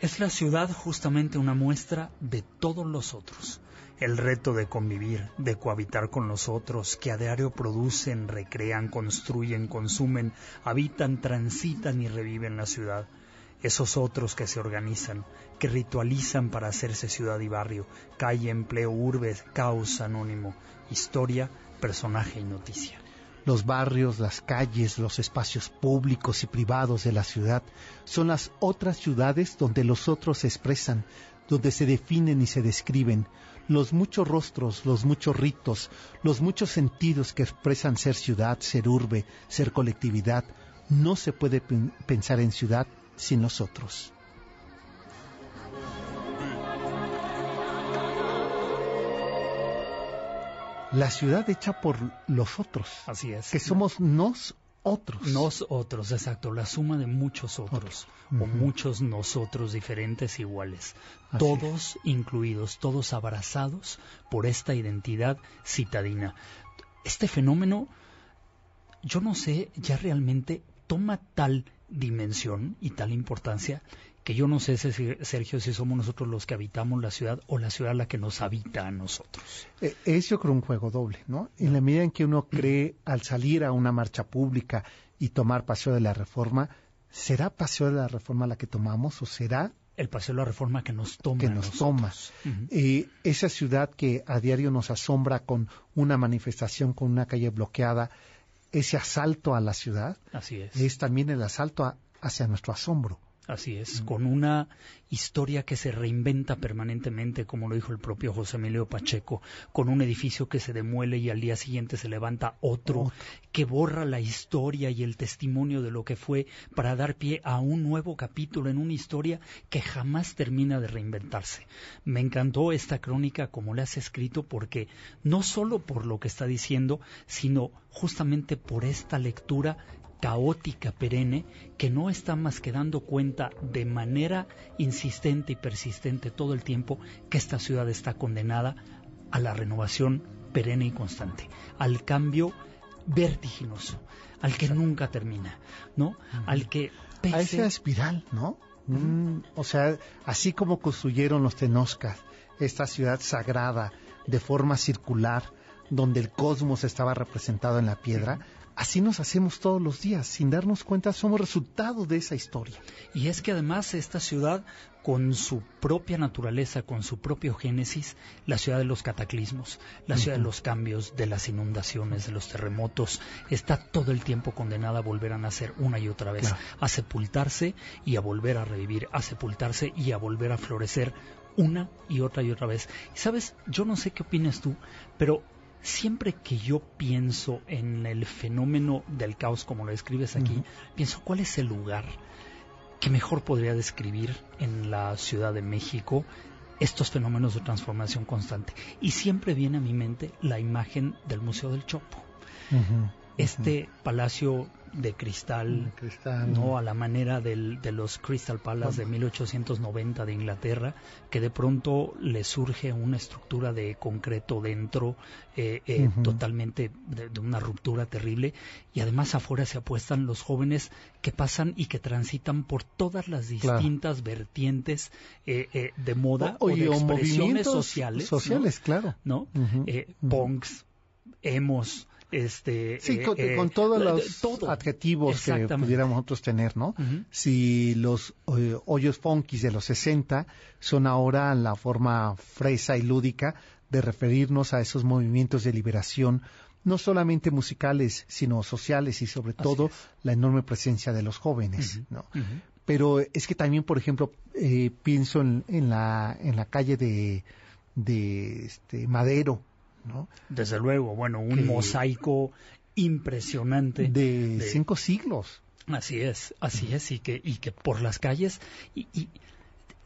Es la ciudad justamente una muestra de todos los otros. El reto de convivir, de cohabitar con los otros, que a diario producen, recrean, construyen, consumen, habitan, transitan y reviven la ciudad. Esos otros que se organizan, que ritualizan para hacerse ciudad y barrio, calle, empleo, urbe, caos anónimo, historia, personaje y noticia. Los barrios, las calles, los espacios públicos y privados de la ciudad son las otras ciudades donde los otros se expresan, donde se definen y se describen, los muchos rostros, los muchos ritos, los muchos sentidos que expresan ser ciudad, ser urbe, ser colectividad. No se puede pensar en ciudad sin nosotros. La ciudad hecha por los otros. Así es. Que somos nos otros. Nos otros, exacto. La suma de muchos otros. O muchos nosotros diferentes iguales. Así todos incluidos, todos abrazados por esta identidad citadina. Este fenómeno, yo no sé, ya realmente toma tal dimensión y tal importancia que yo no sé, Sergio, si somos nosotros los que habitamos la ciudad o la ciudad la que nos habita a nosotros. Eh, es yo creo un juego doble, ¿no? En la medida en que uno cree al salir a una marcha pública y tomar paseo de la reforma, ¿será paseo de la reforma la que tomamos o será el paseo de la reforma que nos toma? que nos toma? Eh, esa ciudad que a diario nos asombra con una manifestación, con una calle bloqueada, ese asalto a la ciudad Así es. es también el asalto a- hacia nuestro asombro. Así es, con una historia que se reinventa permanentemente, como lo dijo el propio José Emilio Pacheco, con un edificio que se demuele y al día siguiente se levanta otro, que borra la historia y el testimonio de lo que fue para dar pie a un nuevo capítulo en una historia que jamás termina de reinventarse. Me encantó esta crónica como la has escrito porque no solo por lo que está diciendo, sino justamente por esta lectura caótica perenne que no está más que dando cuenta de manera insistente y persistente todo el tiempo que esta ciudad está condenada a la renovación perenne y constante, al cambio vertiginoso, al que nunca termina, ¿no? Al que A pese- esa espiral, ¿no? Mm, o sea, así como construyeron los Tenoscas, esta ciudad sagrada de forma circular, donde el cosmos estaba representado en la piedra, así nos hacemos todos los días, sin darnos cuenta, somos resultado de esa historia. Y es que además esta ciudad, con su propia naturaleza, con su propio génesis, la ciudad de los cataclismos, la ciudad de los cambios, de las inundaciones, de los terremotos, está todo el tiempo condenada a volver a nacer una y otra vez, Claro. a sepultarse y a volver a revivir, a sepultarse y a volver a florecer una y otra y otra vez. Y sabes, yo no sé qué opinas tú, pero siempre que yo pienso en el fenómeno del caos como lo describes aquí, pienso cuál es el lugar que mejor podría describir en la Ciudad de México estos fenómenos de transformación constante. Y siempre viene a mi mente la imagen del Museo del Chopo. Este palacio de cristal, cristal. no a la manera del- de los Crystal Palace de 1890 de Inglaterra, que de pronto le surge una estructura de concreto dentro, eh, eh, totalmente de, de una ruptura terrible, y además afuera se apuestan los jóvenes que pasan y que transitan por todas las Claro. distintas vertientes eh, eh, de moda O- o, de o expresiones sociales, ¿no? sociales, claro. ¿no? Eh, punks, emos, este, Sí, eh, con, eh, con todos los todo. adjetivos que pudiéramos nosotros tener, ¿no? Si los eh, hoyos funkis de los 60 son ahora la forma fresa y lúdica de referirnos a esos movimientos de liberación, no solamente musicales, sino sociales y sobre todo la enorme presencia de los jóvenes, ¿no? Pero es que también, por ejemplo, eh, pienso en, en la, en la calle de, de este, Madero, ¿no? Desde luego, bueno, un Que- mosaico impresionante de cinco siglos. Así es, así es, y que, y que por las calles, y, y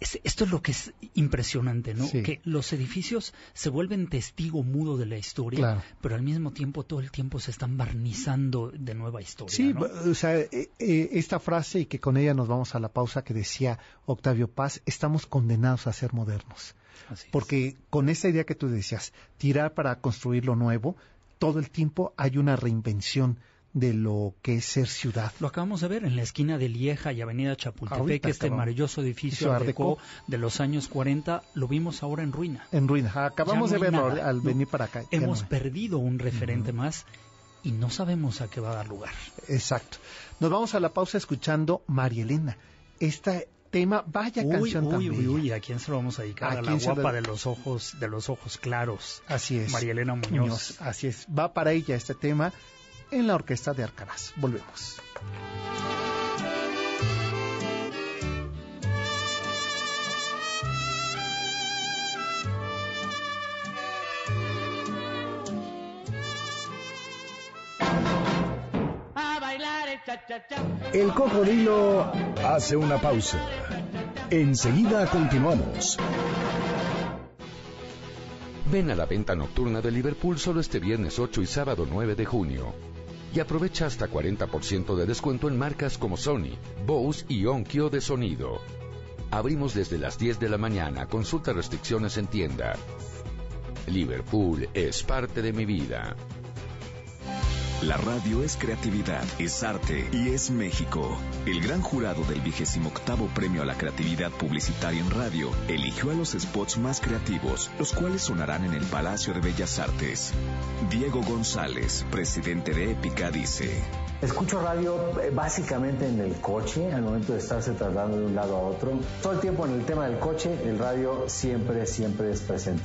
Es- esto es lo que es impresionante, ¿no? Sí. Que los edificios se vuelven testigo mudo de la historia, Claro. pero al mismo tiempo todo el tiempo se están barnizando de nueva historia. Sí, ¿no? o sea, eh, eh, esta frase y que con ella nos vamos a la pausa que decía Octavio Paz, estamos condenados a ser modernos. Así es. Porque con esa idea que tú decías, tirar para construir lo nuevo, todo el tiempo hay una reinvención de lo que es ser ciudad. Lo acabamos de ver en la esquina de Lieja y Avenida Chapultepec, Ahorita este acabamos. maravilloso edificio Art Deco de los años 40, lo vimos ahora en ruina. En ruinas. Acabamos no de verlo nada, al venir para acá. Hemos no perdido un referente más y no sabemos a qué va a dar lugar. Exacto. Nos vamos a la pausa escuchando María Elena. Este tema, vaya Uy, canción uy, tan uy, uy, ¿a quién se lo vamos a dedicar? ¿A A, la lo- guapa de los ojos, de los ojos claros. Así es. María Elena Muñoz. Así es. Va para ella este tema en la orquesta de Arcaraz. Volvemos. El cocodrilo hace una pausa. Enseguida continuamos. Ven a la venta nocturna de Liverpool solo este viernes 8 y sábado 9 de junio. Y aprovecha hasta 40% de descuento en marcas como Sony, Bose y Onkyo de sonido. Abrimos desde las 10 de la mañana. Consulta restricciones en tienda. Liverpool es parte de mi vida. La radio es creatividad, es arte y es México. El gran jurado del vigésimo octavo premio a la creatividad publicitaria en radio eligió a los spots más creativos, los cuales sonarán en el Palacio de Bellas Artes. Diego González, presidente de Épica, dice. Escucho radio eh, básicamente en el coche, al momento de estarse trasladando de un lado a otro. Todo el tiempo en el tema del coche, el radio siempre, siempre es presente.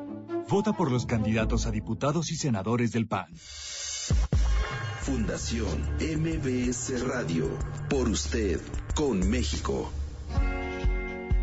Vota por los candidatos a diputados y senadores del PAN. Fundación MBS Radio. Por usted, con México.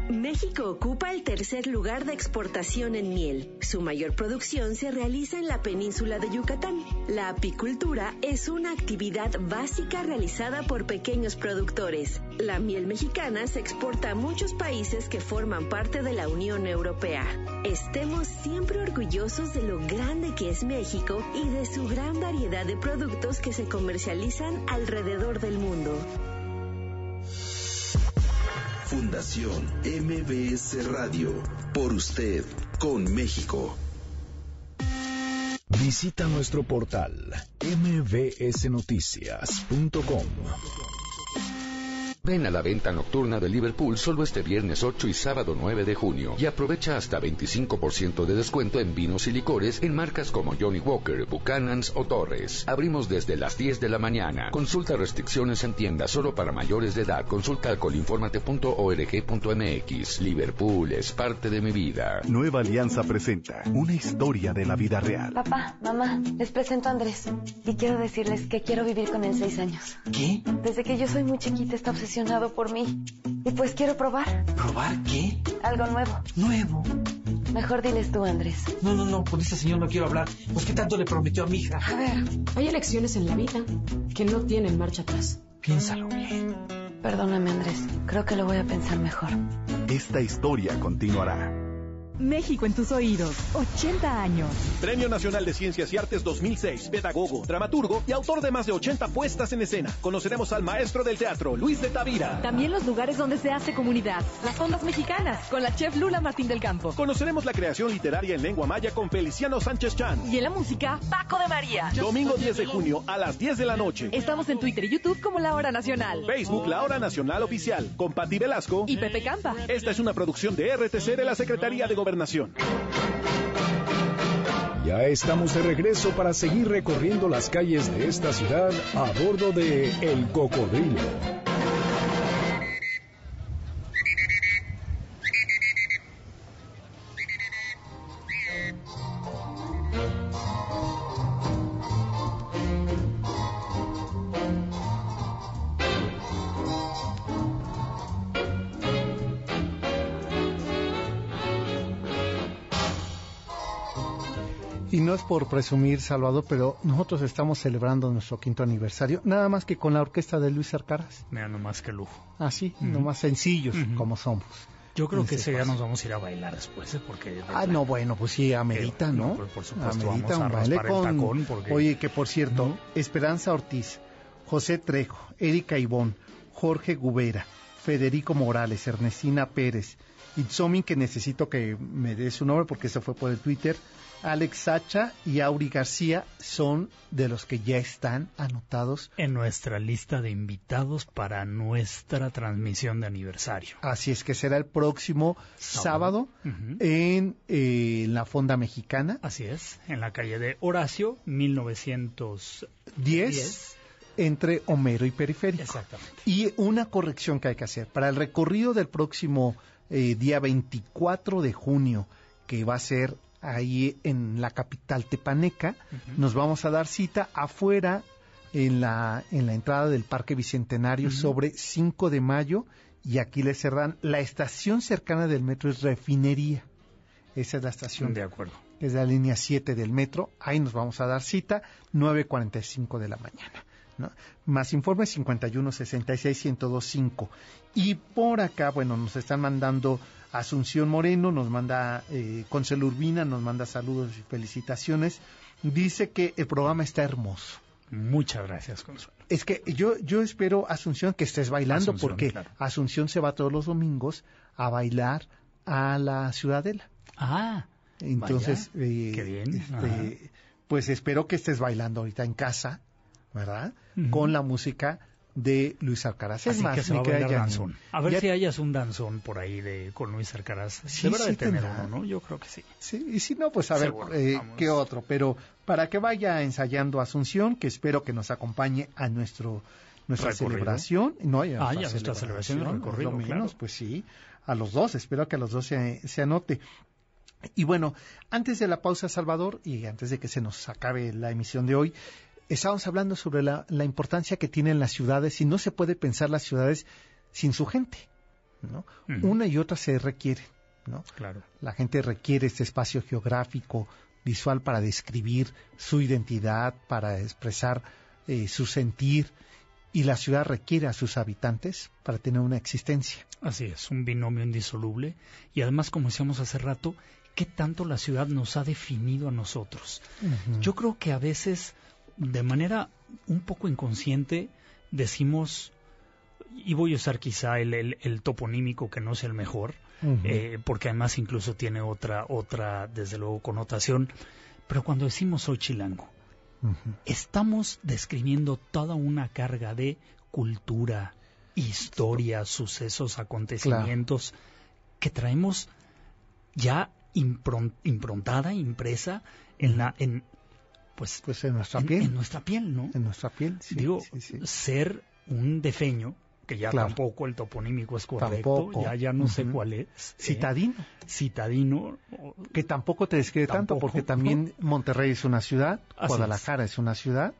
México ocupa el tercer lugar de exportación en miel. Su mayor producción se realiza en la península de Yucatán. La apicultura es una actividad básica realizada por pequeños productores. La miel mexicana se exporta a muchos países que forman parte de la Unión Europea. Estemos siempre orgullosos de lo grande que es México y de su gran variedad de productos que se comercializan alrededor del mundo. Fundación MBS Radio. Por usted, con México. Visita nuestro portal mbsnoticias.com. Ven a la venta nocturna de Liverpool solo este viernes 8 y sábado 9 de junio y aprovecha hasta 25% de descuento en vinos y licores en marcas como Johnny Walker, Buchanan's o Torres. Abrimos desde las 10 de la mañana. Consulta restricciones en tienda solo para mayores de edad. Consulta alcoholinformate.org.mx. Liverpool es parte de mi vida. Nueva Alianza presenta una historia de la vida real. Papá, mamá, les presento a Andrés y quiero decirles que quiero vivir con él seis años. ¿Qué? Desde que yo soy muy chiquita está obsesionado por mí y pues quiero probar ¿Probar qué? algo nuevo. Nuevo. Mejor diles tú, Andrés. No, no, no, con ese señor no quiero hablar. ¿Por qué tanto le prometió a mi hija? A ver, hay elecciones en la vida que no tienen marcha atrás. Piénsalo bien. Perdóname, Andrés. Creo que lo voy a pensar mejor. Esta historia continuará. México en tus oídos. 80 años. Premio Nacional de Ciencias y Artes 2006. Pedagogo, dramaturgo y autor de más de 80 puestas en escena. Conoceremos al maestro del teatro, Luis de Tavira. También los lugares donde se hace comunidad. Las ondas mexicanas, con la chef Lula Martín del Campo. Conoceremos la creación literaria en lengua maya con Feliciano Sánchez Chan. Y en la música, Paco de María. Domingo 10 de junio a las 10 de la noche. Estamos en Twitter y YouTube como La Hora Nacional. Facebook La Hora Nacional Oficial con Pati Velasco Y Pepe Campa. Esta es una producción de RTC de la Secretaría de Ya estamos de regreso para seguir recorriendo las calles de esta ciudad a bordo de El Cocodrilo. No es por presumir, Salvador, pero nosotros estamos celebrando nuestro quinto aniversario, nada más que con la orquesta de Luis Arcaraz. Mira, nomás que lujo. Así, Ujú. nomás sencillos como somos. Yo creo que ese día paso. nos vamos a ir a bailar después, ¿eh? porque... de Ah, no, bueno, pues sí, amerita, ¿no? no, pues, por supuesto, Amerita vamos a el con... tacón porque- Oye, que por cierto, ¿No? Esperanza Ortiz, José Trejo, Erika Ibón, Jorge Gubera, Federico Morales, Ernestina Pérez, Itzomin, que necesito que me dé su nombre porque eso fue por el Twitter, Alex Sacha y Auri García son de los que ya están anotados. En nuestra lista de invitados para nuestra transmisión de aniversario. Así es que será el próximo sábado, en eh, la Fonda Mexicana. Así es, en la calle de Horacio, 1910. 10 entre Homero y Periférico. Exactamente. Y una corrección que hay que hacer. Para el recorrido del próximo eh, día 24 de junio, que va a ser ahí en la capital tepaneca, nos vamos a dar cita afuera en la, en la entrada del Parque Bicentenario sobre 5 de mayo y aquí le cerran la estación cercana del metro es Refinería. Esa es la estación. De acuerdo. Es la línea 7 del metro. Ahí nos vamos a dar cita, 9.45 de la mañana. ¿no? Más informes 51 66 1025. Y por acá, bueno, nos están mandando Asunción Moreno, nos manda eh, Urbina, nos manda saludos y felicitaciones. Dice que el programa está hermoso. Muchas gracias, Consuelo. Es que yo, yo espero, Asunción, que estés bailando, Asunción, porque claro. Asunción se va todos los domingos a bailar a la Ciudadela. Ah, Entonces, vaya, eh, qué bien. este, pues espero que estés bailando ahorita en casa, ¿verdad? Con la música de Luis Alcaraz. Es Así más, que se va a danzón. A ver ya- si hayas un danzón por ahí de con Luis Alcaraz. Sí, Deberá sí de tener tendrá. uno, ¿no? Yo creo que sí. Sí, y si no, pues a ver eh, qué otro. Pero para que vaya ensayando Asunción, que espero que nos acompañe a nuestro nuestra Recorrido. celebración. No, y a Ah, nuestra ya, nuestra celebración lo recorrido, menos, claro. pues sí, a los dos. Espero que a los dos se, se anote. Y bueno, antes de la pausa, Salvador, y antes de que se nos acabe la emisión de hoy, estábamos hablando sobre la, la importancia que tienen las ciudades y no se puede pensar las ciudades sin su gente, ¿no? Una y otra se requieren, ¿no? Claro. La gente requiere este espacio geográfico, visual para describir su identidad, para expresar eh, su sentir, y la ciudad requiere a sus habitantes para tener una existencia. Así es, un binomio indisoluble. Y además, como decíamos hace rato, ¿qué tanto la ciudad nos ha definido a nosotros? Yo creo que a veces, de manera un poco inconsciente, decimos, y voy a usar quizá el, el- el toponímico que no es el mejor, eh, porque además incluso tiene otra, otra, desde luego, connotación, pero cuando decimos soy chilango, estamos describiendo toda una carga de cultura, historia, sucesos, acontecimientos que traemos ya impron- improntada, impresa en la, en, pues, Pues en nuestra en, piel. en nuestra piel, ¿no? En nuestra piel, sí, Digo, sí, sí. ser un defeño, que ya Claro. tampoco el toponímico es correcto, Tampoco. ya, ya no sé cuál es. ¿eh? Citadino. Citadino. Que tampoco te describe tanto, porque también Monterrey es una ciudad, Así Guadalajara es. una ciudad,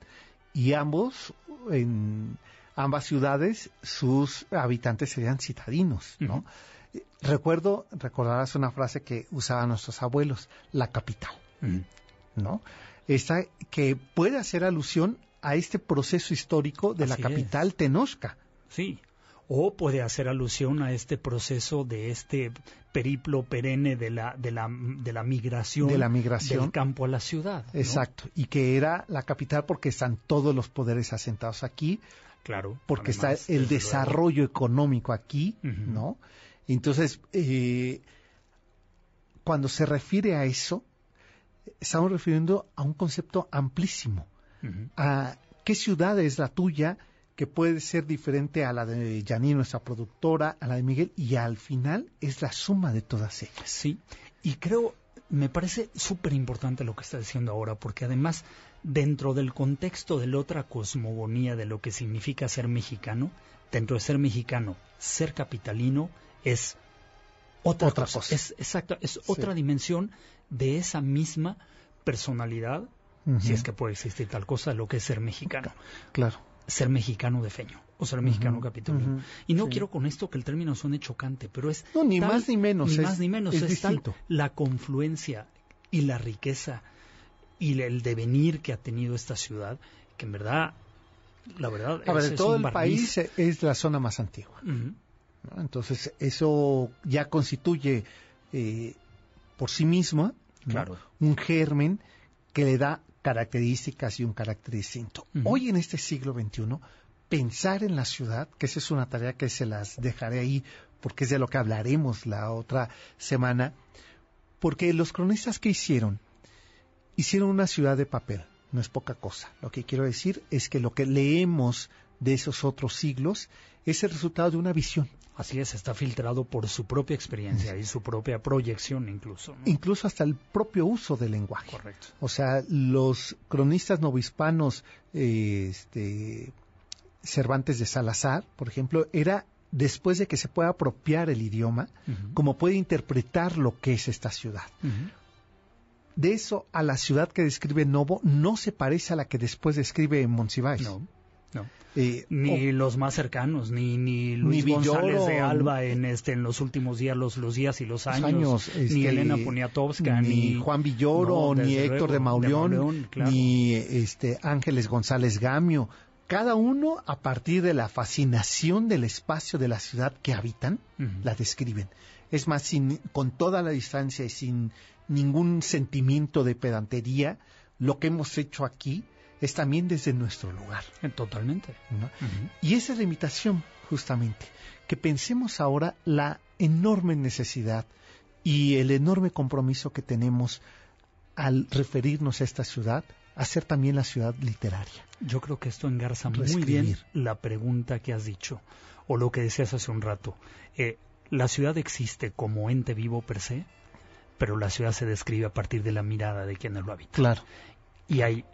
y ambos, en ambas ciudades, sus habitantes serían citadinos, ¿no? Recuerdo, recordarás una frase que usaban nuestros abuelos, la capital. ¿no? Esta que puede hacer alusión a este proceso histórico de la capital Tenochca. Sí. O puede hacer alusión a este proceso de este periplo perenne de la, de la, de la migración, De la migración. del campo a la ciudad. ¿no? Exacto, y que era la capital porque están todos los poderes asentados aquí, Claro. porque además, está el desarrollo económico aquí. ¿no? Entonces, eh, cuando se refiere a eso, estamos refiriendo a un concepto amplísimo, a qué ciudad es la tuya, que puede ser diferente a la de Janine, nuestra productora, a la de Miguel, y al final es la suma de todas ellas. Sí, y creo, me parece súper importante lo que está diciendo ahora, porque además, dentro del contexto de la otra cosmogonía de lo que significa ser mexicano, dentro de ser mexicano, ser capitalino es otra, Otra cosa. cosa. Es, exacto, es otra dimensión de esa misma personalidad, si es que puede existir tal cosa, lo que es ser mexicano. Claro. Ser mexicano de feño o ser mexicano ujú, y no sí. quiero con esto que el término suene chocante, pero es No, ni tal- más ni menos, Ni es- más ni menos. es Es, tal distinto. la confluencia y la riqueza y el devenir que ha tenido esta ciudad, que en verdad, la verdad, A ver, es, de todo el barniz. país es la zona más antigua. Entonces, eso ya constituye eh, por sí misma ¿no? Claro. un germen que le da características y un carácter distinto. Hoy en este siglo XXI, pensar en la ciudad, que esa es una tarea que se las dejaré ahí porque es de lo que hablaremos la otra semana, porque los cronistas que hicieron, hicieron una ciudad de papel, no es poca cosa. Lo que quiero decir es que lo que leemos de esos otros siglos es el resultado de una visión. Así es, está filtrado por su propia experiencia y su propia proyección incluso. ¿no? incluso hasta el propio uso del lenguaje. Correcto. O sea, los cronistas novohispanos, eh, este, Cervantes de Salazar, por ejemplo, era después de que se pueda apropiar el idioma, como puede interpretar lo que es esta ciudad. De eso a la ciudad que describe Novo no se parece a la que después describe Monsiváis. No, no. Eh, Ni o- los más cercanos, ni, ni Luis Ni González Villoro, de Alba en este en los últimos días, los, los días y los años, ni este, Elena Poniatowska, ni, ni, Juan Villoro, No, ni Héctor luego, de Mauleón, Mauleón, claro. ni este Ángeles González Gamio. Cada uno, a partir de la fascinación del espacio de la ciudad que habitan, la describen. Es más, sin, con toda la distancia y sin ningún sentimiento de pedantería, lo que hemos hecho aquí es también desde nuestro lugar. Eh, Totalmente. Y esa es la invitación, justamente, que pensemos ahora la enorme necesidad y el enorme compromiso que tenemos al referirnos a esta ciudad, a ser también la ciudad literaria. Yo creo que esto engarza muy bien la pregunta que has dicho, o lo que decías hace un rato. Eh, la ciudad existe como ente vivo per se, pero la ciudad se describe a partir de la mirada de quienes lo habitan. Claro. Y hay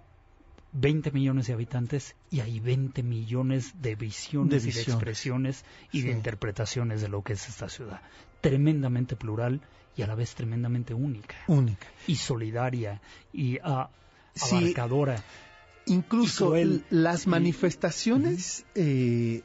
20 millones de habitantes y hay 20 millones de visiones De y de expresiones y de interpretaciones de lo que es esta ciudad. Tremendamente plural y a la vez tremendamente única Única. y solidaria y ah, Sí. abarcadora. Incluso Y cruel. l- las Y- manifestaciones eh,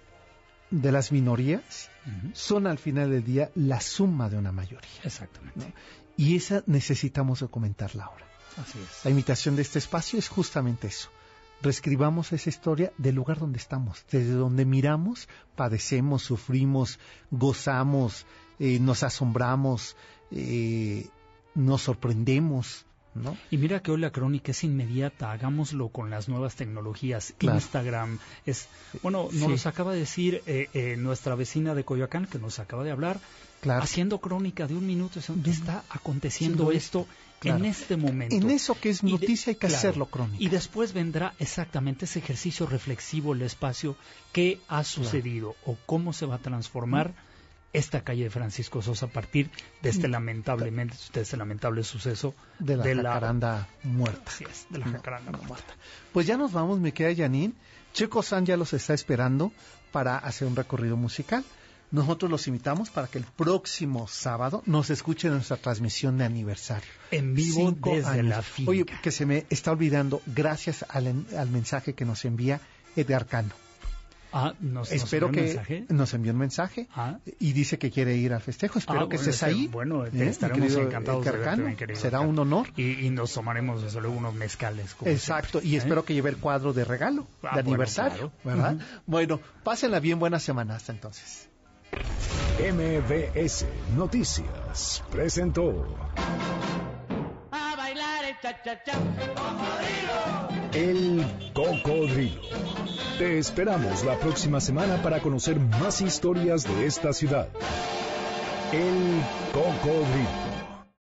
de las minorías son al final del día la suma de una mayoría. Exactamente. Y esa necesitamos documentarla ahora. Así es. La invitación de este espacio es justamente eso. Reescribamos esa historia del lugar donde estamos, desde donde miramos, padecemos, sufrimos, gozamos, eh, nos asombramos, eh, nos sorprendemos, ¿no? Y mira que hoy la crónica es inmediata, hagámoslo con las nuevas tecnologías, Claro. Instagram, es, bueno, Sí. nos acaba de decir eh, eh, nuestra vecina de Coyoacán, que nos acaba de hablar, Claro. haciendo crónica de un minuto, es- está aconteciendo Sí, esto claro. en este momento. En eso que es de- noticia hay que claro. hacerlo crónica. Y después vendrá exactamente ese ejercicio reflexivo, el espacio, qué ha sucedido o cómo se va a transformar esta calle de Francisco Sosa a partir de este lamentablemente, de este lamentable suceso de la jacaranda muerta. Así es, de la No, jacaranda no, muerta. Pues ya nos vamos, me queda Janine. Checo San ya los está esperando para hacer un recorrido musical. Nosotros los invitamos para que el próximo sábado nos escuchen nuestra transmisión de aniversario. En vivo Cinco desde años. la finca. Oye, que se me está olvidando, gracias al, al mensaje que nos envía Edgar Cano. Ah, nos, Espero nos envió que un mensaje. nos envió un mensaje Ah. y dice que quiere ir al festejo. Espero Ah, que estés este, ahí. Bueno, ¿eh? te Mi estaremos querido encantados de verte, Será un honor. Y, y nos tomaremos desde luego unos mezcales. como Exacto, siempre, y ¿eh? espero que lleve el cuadro de regalo, Ah, de bueno, aniversario, claro. ¿verdad? Ujú. Bueno, pásenla bien, buena semana hasta entonces. MBS Noticias presentó A bailar el cha-cha-cha. El Cocodrilo. Te esperamos la próxima semana para conocer más historias de esta ciudad. El Cocodrilo.